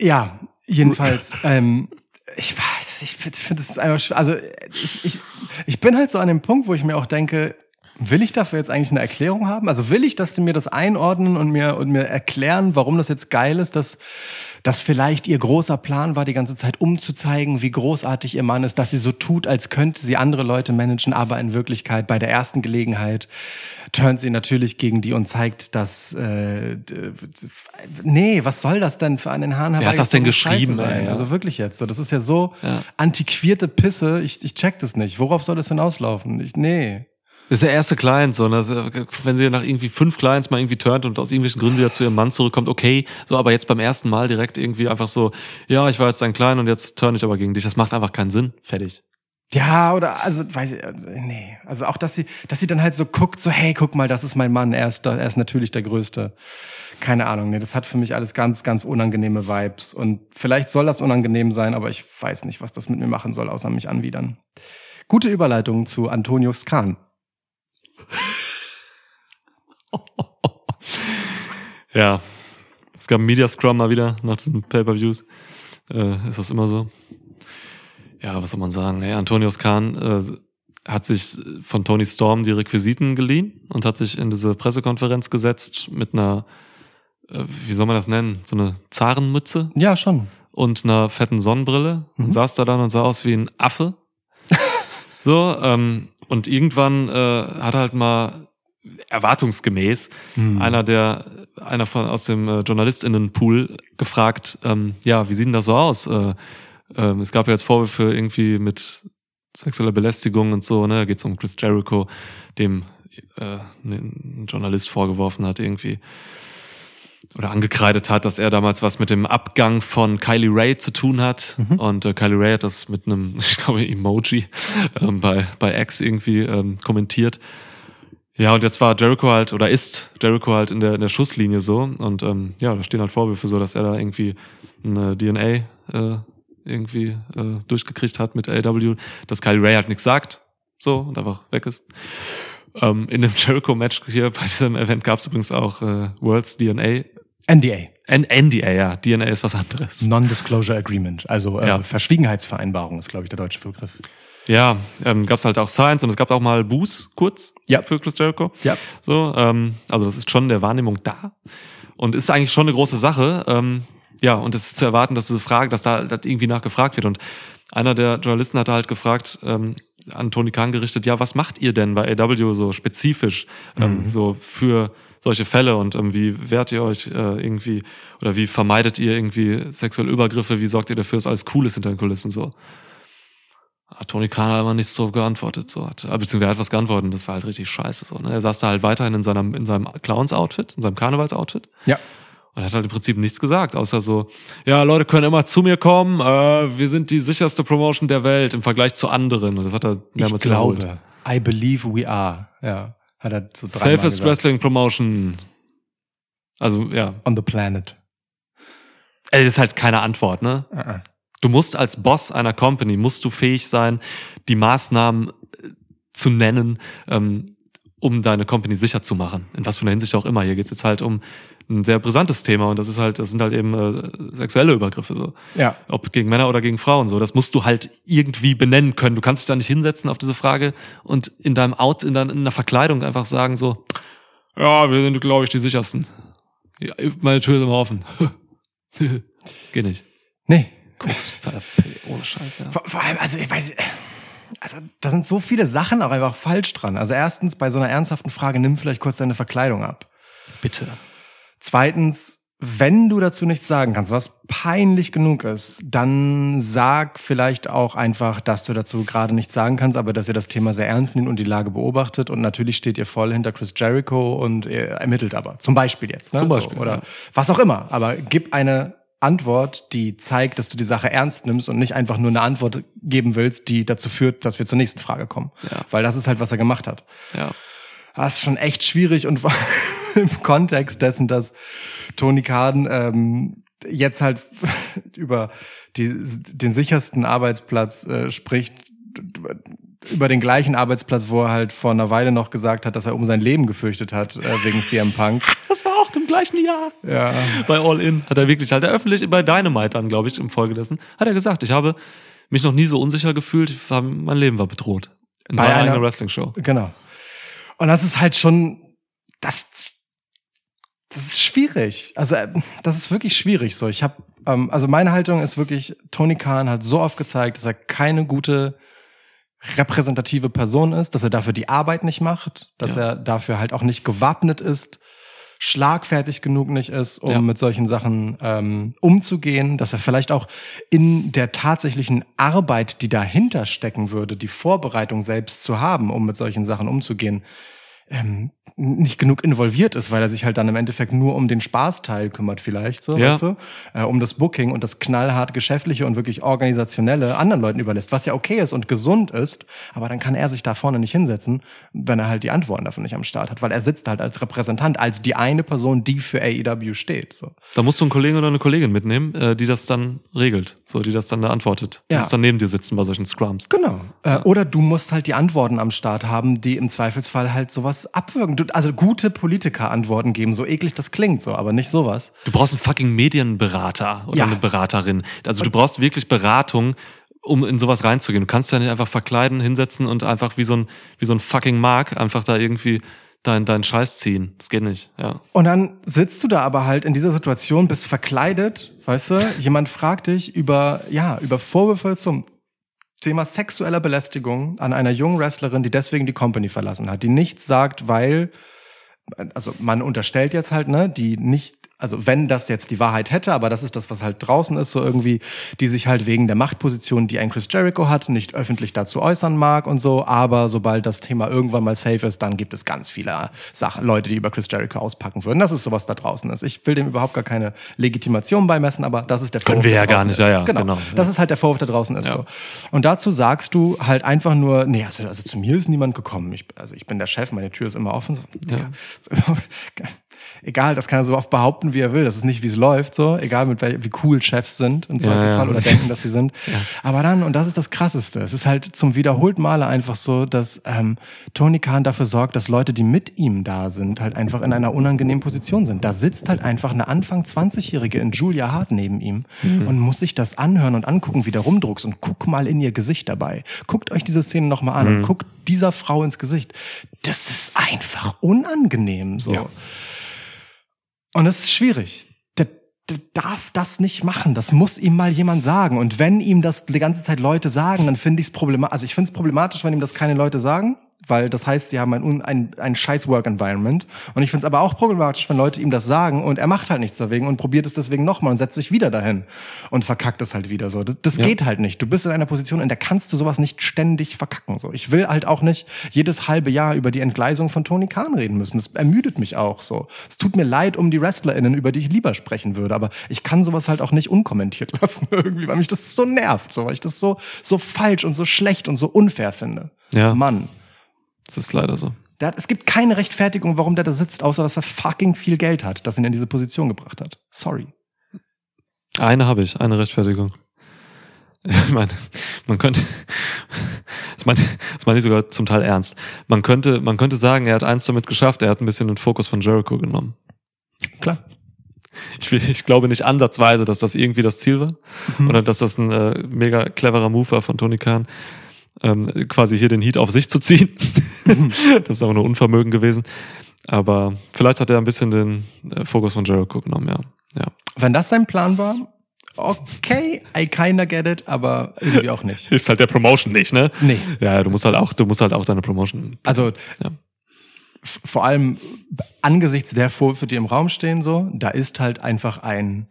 ja, jedenfalls, ähm, ich weiß, ich finde find, das ist einfach, schw- also ich, ich, ich bin halt so an dem Punkt, wo ich mir auch denke, will ich dafür jetzt eigentlich eine Erklärung haben? Also will ich, dass die mir das einordnen und mir, und mir erklären, warum das jetzt geil ist, dass, dass vielleicht ihr großer Plan war, die ganze Zeit umzuzeigen, wie großartig ihr Mann ist, dass sie so tut, als könnte sie andere Leute managen, aber in Wirklichkeit bei der ersten Gelegenheit turnt sie natürlich gegen die und zeigt, dass äh, nee, was soll das denn für einen Haaren Wer hat das denn geschrieben, ey, ja. Also wirklich jetzt, so das ist ja so Ja. antiquierte Pisse, ich, ich check das nicht. Worauf soll das hinauslaufen? Ich, nee. Das ist der erste Client, so. Äh, wenn sie nach irgendwie fünf Clients mal irgendwie turnt und aus irgendwelchen Gründen wieder zu ihrem Mann zurückkommt, okay. So, aber jetzt beim ersten Mal direkt irgendwie einfach so, ja, ich war jetzt dein Client und jetzt turn ich aber gegen dich. Das macht einfach keinen Sinn. Fertig. Ja, oder also weiß ich, also, nee, also auch dass sie dass sie dann halt so guckt, so hey, guck mal, das ist mein Mann, er ist er ist natürlich der größte. Keine Ahnung, nee, das hat für mich alles ganz ganz unangenehme Vibes und vielleicht soll das unangenehm sein, aber ich weiß nicht, was das mit mir machen soll, außer mich anwidern. Gute Überleitung zu Antonius Kahn. Ja. Es gab einen Media Scrum mal wieder nach diesen Pay-Per-Views. Äh, ist das immer so? Ja, was soll man sagen? Hey, Antonius Kahn äh, hat sich von Tony Storm die Requisiten geliehen und hat sich in diese Pressekonferenz gesetzt mit einer, äh, wie soll man das nennen? So eine Zarenmütze Ja, schon. und einer fetten Sonnenbrille und Mhm. saß da dann und sah aus wie ein Affe. so, ähm, und irgendwann äh, hat halt mal erwartungsgemäß Hm. einer der einer von aus dem äh, JournalistInnenpool gefragt, ähm, ja, wie sieht denn das so aus? Äh, ähm, es gab ja jetzt Vorwürfe irgendwie mit sexueller Belästigung und so, ne? Da geht's um Chris Jericho, dem äh, ein Journalist vorgeworfen hat, irgendwie oder angekreidet hat, dass er damals was mit dem Abgang von Kylie Ray zu tun hat. Und äh, Kylie Ray hat das mit einem, ich glaube, Emoji ähm, bei, bei X irgendwie ähm, kommentiert. Ja, und jetzt war Jericho halt, oder ist Jericho halt in der, in der Schusslinie so. Und ähm, ja, da stehen halt Vorwürfe so, dass er da irgendwie eine DNA äh, irgendwie äh, durchgekriegt hat mit AW, dass Kylie Ray halt nichts sagt. So, und einfach weg ist. Ähm, in dem Jericho-Match hier bei diesem Event gab es übrigens auch äh, World's DNA. NDA, N NDA, ja. DNA ist was anderes. Non-Disclosure Agreement, also äh, Ja. Verschwiegenheitsvereinbarung ist glaube ich der deutsche Begriff. Ja, ähm, gab es halt auch Science und es gab auch mal Buß kurz Ja. für Chris Jericho. Ja. So, ähm, also das ist schon der Wahrnehmung da und ist eigentlich schon eine große Sache. Ähm, ja, und es ist zu erwarten, dass diese Frage, dass da dass irgendwie nachgefragt wird. Und einer der Journalisten hatte halt gefragt, ähm, an Tony Khan gerichtet, ja, was macht ihr denn bei AW so spezifisch ähm, so für solche Fälle und ähm, wie wehrt ihr euch äh, irgendwie oder wie vermeidet ihr irgendwie sexuelle Übergriffe, wie sorgt ihr dafür, dass alles cool ist hinter den Kulissen so? Hat Tony Khan aber nicht so geantwortet, so hat, äh, beziehungsweise er hat was geantwortet und das war halt richtig scheiße, so, ne? Er saß da halt weiterhin in seinem, in seinem Clowns-Outfit, in seinem Karnevals-Outfit Ja. und hat halt im Prinzip nichts gesagt, außer so, ja, Leute können immer zu mir kommen, äh, wir sind die sicherste Promotion der Welt im Vergleich zu anderen. Und das hat er Ich mehrmals wiederholt. glaube, I believe we are. Ja, hat er so Safest. Wrestling Promotion. Also, ja. on the planet. Ey, das ist halt keine Antwort, ne? Uh -uh. Du musst als Boss einer Company, musst du fähig sein, die Maßnahmen äh, zu nennen, ähm, um deine Company sicher zu machen. In was für einer Hinsicht auch immer. Hier geht's jetzt halt um ein sehr brisantes Thema und das ist halt, das sind halt eben äh, sexuelle Übergriffe so. Ja. Ob gegen Männer oder gegen Frauen so. Das musst du halt irgendwie benennen können. Du kannst dich da nicht hinsetzen auf diese Frage und in deinem Out, in deiner, in einer Verkleidung einfach sagen so, ja, wir sind, glaube ich, die sichersten. Ja, meine Tür ist immer offen. Geht nicht. Nee. Koks, ohne Scheiß, ja. Vor, vor allem, also ich weiß, also da sind so viele Sachen auch einfach falsch dran. Also erstens, bei so einer ernsthaften Frage, nimm vielleicht kurz deine Verkleidung ab. Bitte. Zweitens, wenn du dazu nichts sagen kannst, was peinlich genug ist, dann sag vielleicht auch einfach, dass du dazu gerade nichts sagen kannst, aber dass ihr das Thema sehr ernst nimmt und die Lage beobachtet und natürlich steht ihr voll hinter Chris Jericho und ihr ermittelt aber. Zum Beispiel jetzt. Ne? Zum Beispiel, So, oder ja. was auch immer. Aber gib eine Antwort, die zeigt, dass du die Sache ernst nimmst und nicht einfach nur eine Antwort geben willst, die dazu führt, dass wir zur nächsten Frage kommen. Ja. Weil das ist halt, was er gemacht hat. Ja. Das ist schon echt schwierig und im Kontext dessen, dass Tony Khan ähm, jetzt halt über die, den sichersten Arbeitsplatz äh, spricht, über den gleichen Arbeitsplatz, wo er halt vor einer Weile noch gesagt hat, dass er um sein Leben gefürchtet hat äh, wegen CM Punk. Das war auch im gleichen Jahr. Ja. Bei All In hat er wirklich halt, er öffentlich bei Dynamite dann, glaube ich, im Folge dessen, hat er gesagt, ich habe mich noch nie so unsicher gefühlt. Mein Leben war bedroht. In Bei seiner einer- eigenen Wrestling-Show. Genau. Und das ist halt schon, das, das ist schwierig. Also äh, das ist wirklich schwierig. So, ich habe, ähm, also meine Haltung ist wirklich, Tony Khan hat so oft gezeigt, dass er keine gute repräsentative Person ist, dass er dafür die Arbeit nicht macht, dass Ja. er dafür halt auch nicht gewappnet ist, schlagfertig genug nicht ist, um Ja. mit solchen Sachen ähm, umzugehen, dass er vielleicht auch in der tatsächlichen Arbeit, die dahinter stecken würde, die Vorbereitung selbst zu haben, um mit solchen Sachen umzugehen, ähm, nicht genug involviert ist, weil er sich halt dann im Endeffekt nur um den Spaßteil kümmert vielleicht, so, Ja. weißt du? Äh, um das Booking und das knallhart geschäftliche und wirklich organisationelle anderen Leuten überlässt, was ja okay ist und gesund ist, aber dann kann er sich da vorne nicht hinsetzen, wenn er halt die Antworten dafür nicht am Start hat, weil er sitzt halt als Repräsentant, als die eine Person, die für AEW steht, so. Da musst du einen Kollegen oder eine Kollegin mitnehmen, äh, die das dann regelt. So, die das dann da antwortet. Die Ja. muss dann neben dir sitzen bei solchen Scrums. Genau. Äh, oder du musst halt die Antworten am Start haben, die im Zweifelsfall halt sowas abwürgen. Du, also gute Politiker Antworten geben, so eklig das klingt, so, aber nicht sowas. Du brauchst einen fucking Medienberater oder Ja. eine Beraterin. Also du brauchst wirklich Beratung, um in sowas reinzugehen. Du kannst ja nicht einfach verkleiden, hinsetzen und einfach wie so ein, wie so ein fucking Mark einfach da irgendwie dein, dein Scheiß ziehen. Das geht nicht, ja. Und dann sitzt du da aber halt in dieser Situation, bist verkleidet, weißt du? Jemand fragt dich über, ja, über Vorwürfe zum Thema sexueller Belästigung an einer jungen Wrestlerin, die deswegen die Company verlassen hat, die nichts sagt, weil, also man unterstellt jetzt halt, ne, die nicht, also wenn das jetzt die Wahrheit hätte, aber das ist das, was halt draußen ist, so irgendwie, die sich halt wegen der Machtposition, die ein Chris Jericho hat, nicht öffentlich dazu äußern mag und so, aber sobald das Thema irgendwann mal safe ist, dann gibt es ganz viele Sachen, Leute, die über Chris Jericho auspacken würden. Das ist sowas da draußen ist. Ich will dem überhaupt gar keine Legitimation beimessen, aber das ist der Können Vorwurf, wir der ja gar nicht, ist. ja, ja, genau. genau, Das ja. ist halt der Vorwurf, der draußen ist. Ja. So. Und dazu sagst du halt einfach nur, nee, also, also zu mir ist niemand gekommen. Ich, also ich bin der Chef, meine Tür ist immer offen. So, Ja. so, egal, das kann er so oft behaupten, wie er will. Das ist nicht, wie es läuft, so. Egal, mit wel, wie cool Chefs sind im Ja, Zweifelsfall ja. oder denken, dass sie sind. Aber dann, und das ist das Krasseste, es ist halt zum wiederholten Male einfach so, dass ähm, Tony Khan dafür sorgt, dass Leute, die mit ihm da sind, halt einfach in einer unangenehmen Position sind. Da sitzt halt einfach eine Anfang 20-Jährige in Julia Hart neben ihm und muss sich das anhören und angucken, wie der rumdruckst und guck mal in ihr Gesicht dabei. Guckt euch diese Szene nochmal an und guckt dieser Frau ins Gesicht. Das ist einfach unangenehm, so. Ja. Und es ist schwierig. Der, der darf das nicht machen. Das muss ihm mal jemand sagen. Und wenn ihm das die ganze Zeit Leute sagen, dann finde ich es problematisch. Also ich finde es problematisch, wenn ihm das keine Leute sagen, weil das heißt, sie haben ein, ein, ein scheiß Work-Environment. Und ich finde es aber auch problematisch, wenn Leute ihm das sagen und er macht halt nichts dagegen und probiert es deswegen nochmal und setzt sich wieder dahin und verkackt es halt wieder so. Das, das Ja. geht halt nicht. Du bist in einer Position, in der kannst du sowas nicht ständig verkacken. So, ich will halt auch nicht jedes halbe Jahr über die Entgleisung von Tony Khan reden müssen. Das ermüdet mich auch so. Es tut mir leid um die WrestlerInnen, über die ich lieber sprechen würde, aber ich kann sowas halt auch nicht unkommentiert lassen irgendwie, weil mich das so nervt, so, weil ich das so, so falsch und so schlecht und so unfair finde. Ja. Mann. Das ist leider so. Hat, es gibt keine Rechtfertigung, warum der da sitzt, außer dass er fucking viel Geld hat, das ihn in diese Position gebracht hat. Sorry. Eine habe ich, eine Rechtfertigung. Ich meine, man könnte, das meine, das meine ich sogar zum Teil ernst. Man könnte, man könnte sagen, er hat eins damit geschafft, er hat ein bisschen den Fokus von Jericho genommen. Klar. Ich, will- ich glaube nicht ansatzweise, dass das irgendwie das Ziel war oder dass das ein äh, mega cleverer Move war von Tony Khan, ähm, quasi hier den Heat auf sich zu ziehen. das ist aber nur Unvermögen gewesen. Aber vielleicht hat er ein bisschen den äh, Fokus von Jericho genommen, ja. ja. Wenn das sein Plan war, okay, I kinda get it, aber irgendwie auch nicht. Hilft halt der Promotion nicht, ne? Nee. Ja, du musst halt auch, du musst halt auch deine Promotion. Also Ja. vor allem angesichts der Vorwürfe, die im Raum stehen, so, da ist halt einfach ein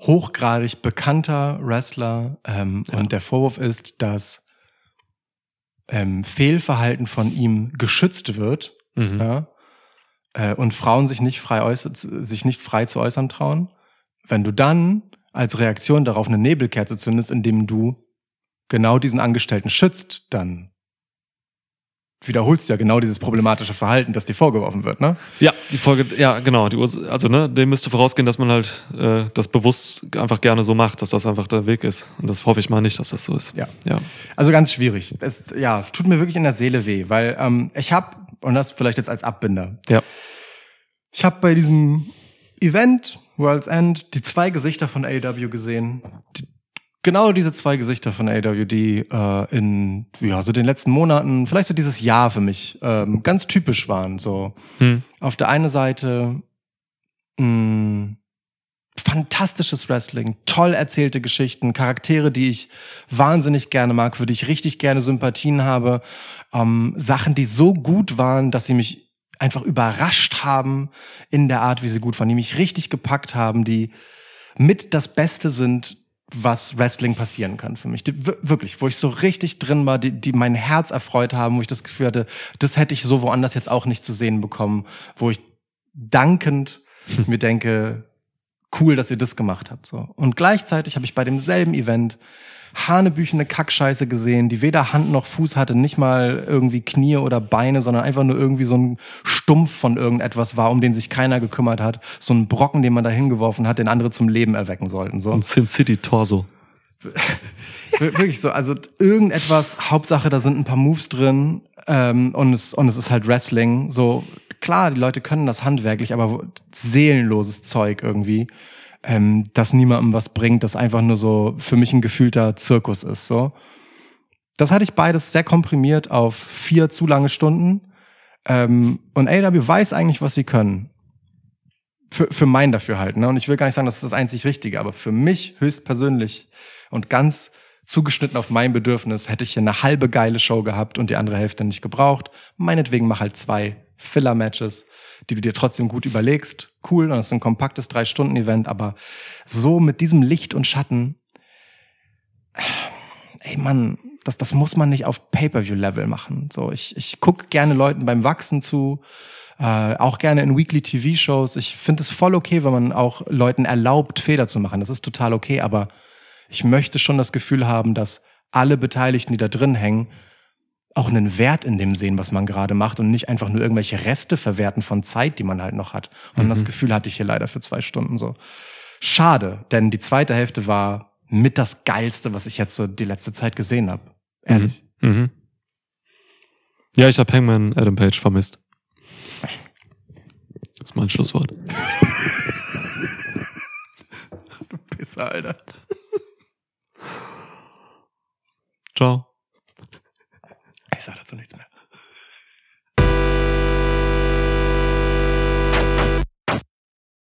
hochgradig bekannter Wrestler ähm, Ja. und der Vorwurf ist, dass ähm, Fehlverhalten von ihm geschützt wird Mhm. ja, äh, und Frauen sich nicht frei äußern, sich nicht frei zu äußern trauen. Wenn du dann als Reaktion darauf eine Nebelkerze zündest, indem du genau diesen Angestellten schützt, dann wiederholst du ja genau dieses problematische Verhalten, das dir vorgeworfen wird, ne? Ja, die Folge, ja, genau. Die Urs also, ne, dem müsste vorausgehen, dass man halt äh, das bewusst einfach gerne so macht, dass das einfach der Weg ist. Und das hoffe ich mal nicht, dass das so ist. Ja. Ja. Also ganz schwierig. Es, ja, es tut mir wirklich in der Seele weh, weil ähm, ich habe und das vielleicht jetzt als Abbinder. Ja. Ich habe bei diesem Event World's End die zwei Gesichter von AEW gesehen, die genau diese zwei Gesichter von AWD äh, in ja so den letzten Monaten, vielleicht so dieses Jahr für mich ähm, ganz typisch waren. So Hm. auf der einen Seite mh, fantastisches Wrestling, toll erzählte Geschichten, Charaktere, die ich wahnsinnig gerne mag, für die ich richtig gerne Sympathien habe, ähm, Sachen, die so gut waren, dass sie mich einfach überrascht haben in der Art, wie sie gut waren, die mich richtig gepackt haben, die mit das Beste sind, was Wrestling passieren kann für mich. Die, wir- wirklich, wo ich so richtig drin war, die, die mein Herz erfreut haben, wo ich das Gefühl hatte, das hätte ich so woanders jetzt auch nicht zu sehen bekommen, wo ich dankend mir denke, cool, dass ihr das gemacht habt. So. Und gleichzeitig habe ich bei demselben Event hanebüchene Kackscheiße gesehen, die weder Hand noch Fuß hatte, nicht mal irgendwie Knie oder Beine, sondern einfach nur irgendwie so ein Stumpf von irgendetwas war, um den sich keiner gekümmert hat. So ein Brocken, den man da hingeworfen hat, den andere zum Leben erwecken sollten. So. Und Sin City Torso. Wir- Wirklich so, also irgendetwas, Hauptsache, da sind ein paar Moves drin ähm, und, es, und es ist halt Wrestling. So, klar, die Leute können das handwerklich, aber seelenloses Zeug irgendwie, ähm, das niemandem was bringt, das einfach nur so für mich ein gefühlter Zirkus ist. So, Das hatte ich beides sehr komprimiert auf vier zu lange Stunden. Ähm, und AW weiß eigentlich, was sie können. Für, für mein Dafürhalten. Ne? Und ich will gar nicht sagen, das ist das einzig Richtige, aber für mich höchstpersönlich und ganz zugeschnitten auf mein Bedürfnis hätte ich hier eine halbe geile Show gehabt und die andere Hälfte nicht gebraucht. Meinetwegen mach halt zwei Filler-Matches, die du dir trotzdem gut überlegst. Cool, das ist ein kompaktes Drei-Stunden-Event, aber so mit diesem Licht und Schatten, ey Mann, das, das muss man nicht auf Pay-Per-View-Level machen. So, ich, ich gucke gerne Leuten beim Wachsen zu, äh, auch gerne in Weekly-TV-Shows. Ich finde es voll okay, wenn man auch Leuten erlaubt, Fehler zu machen. Das ist total okay, aber ich möchte schon das Gefühl haben, dass alle Beteiligten, die da drin hängen, auch einen Wert in dem sehen, was man gerade macht und nicht einfach nur irgendwelche Reste verwerten von Zeit, die man halt noch hat. Und das Gefühl hatte ich hier leider für zwei Stunden so. Schade, denn die zweite Hälfte war mit das Geilste, was ich jetzt so die letzte Zeit gesehen habe. Ehrlich. Mhm. Ja, ich habe Hangman Adam Page vermisst. Das ist mein Schlusswort. Pisser, Alter. Ciao. Ich sag dazu nichts mehr.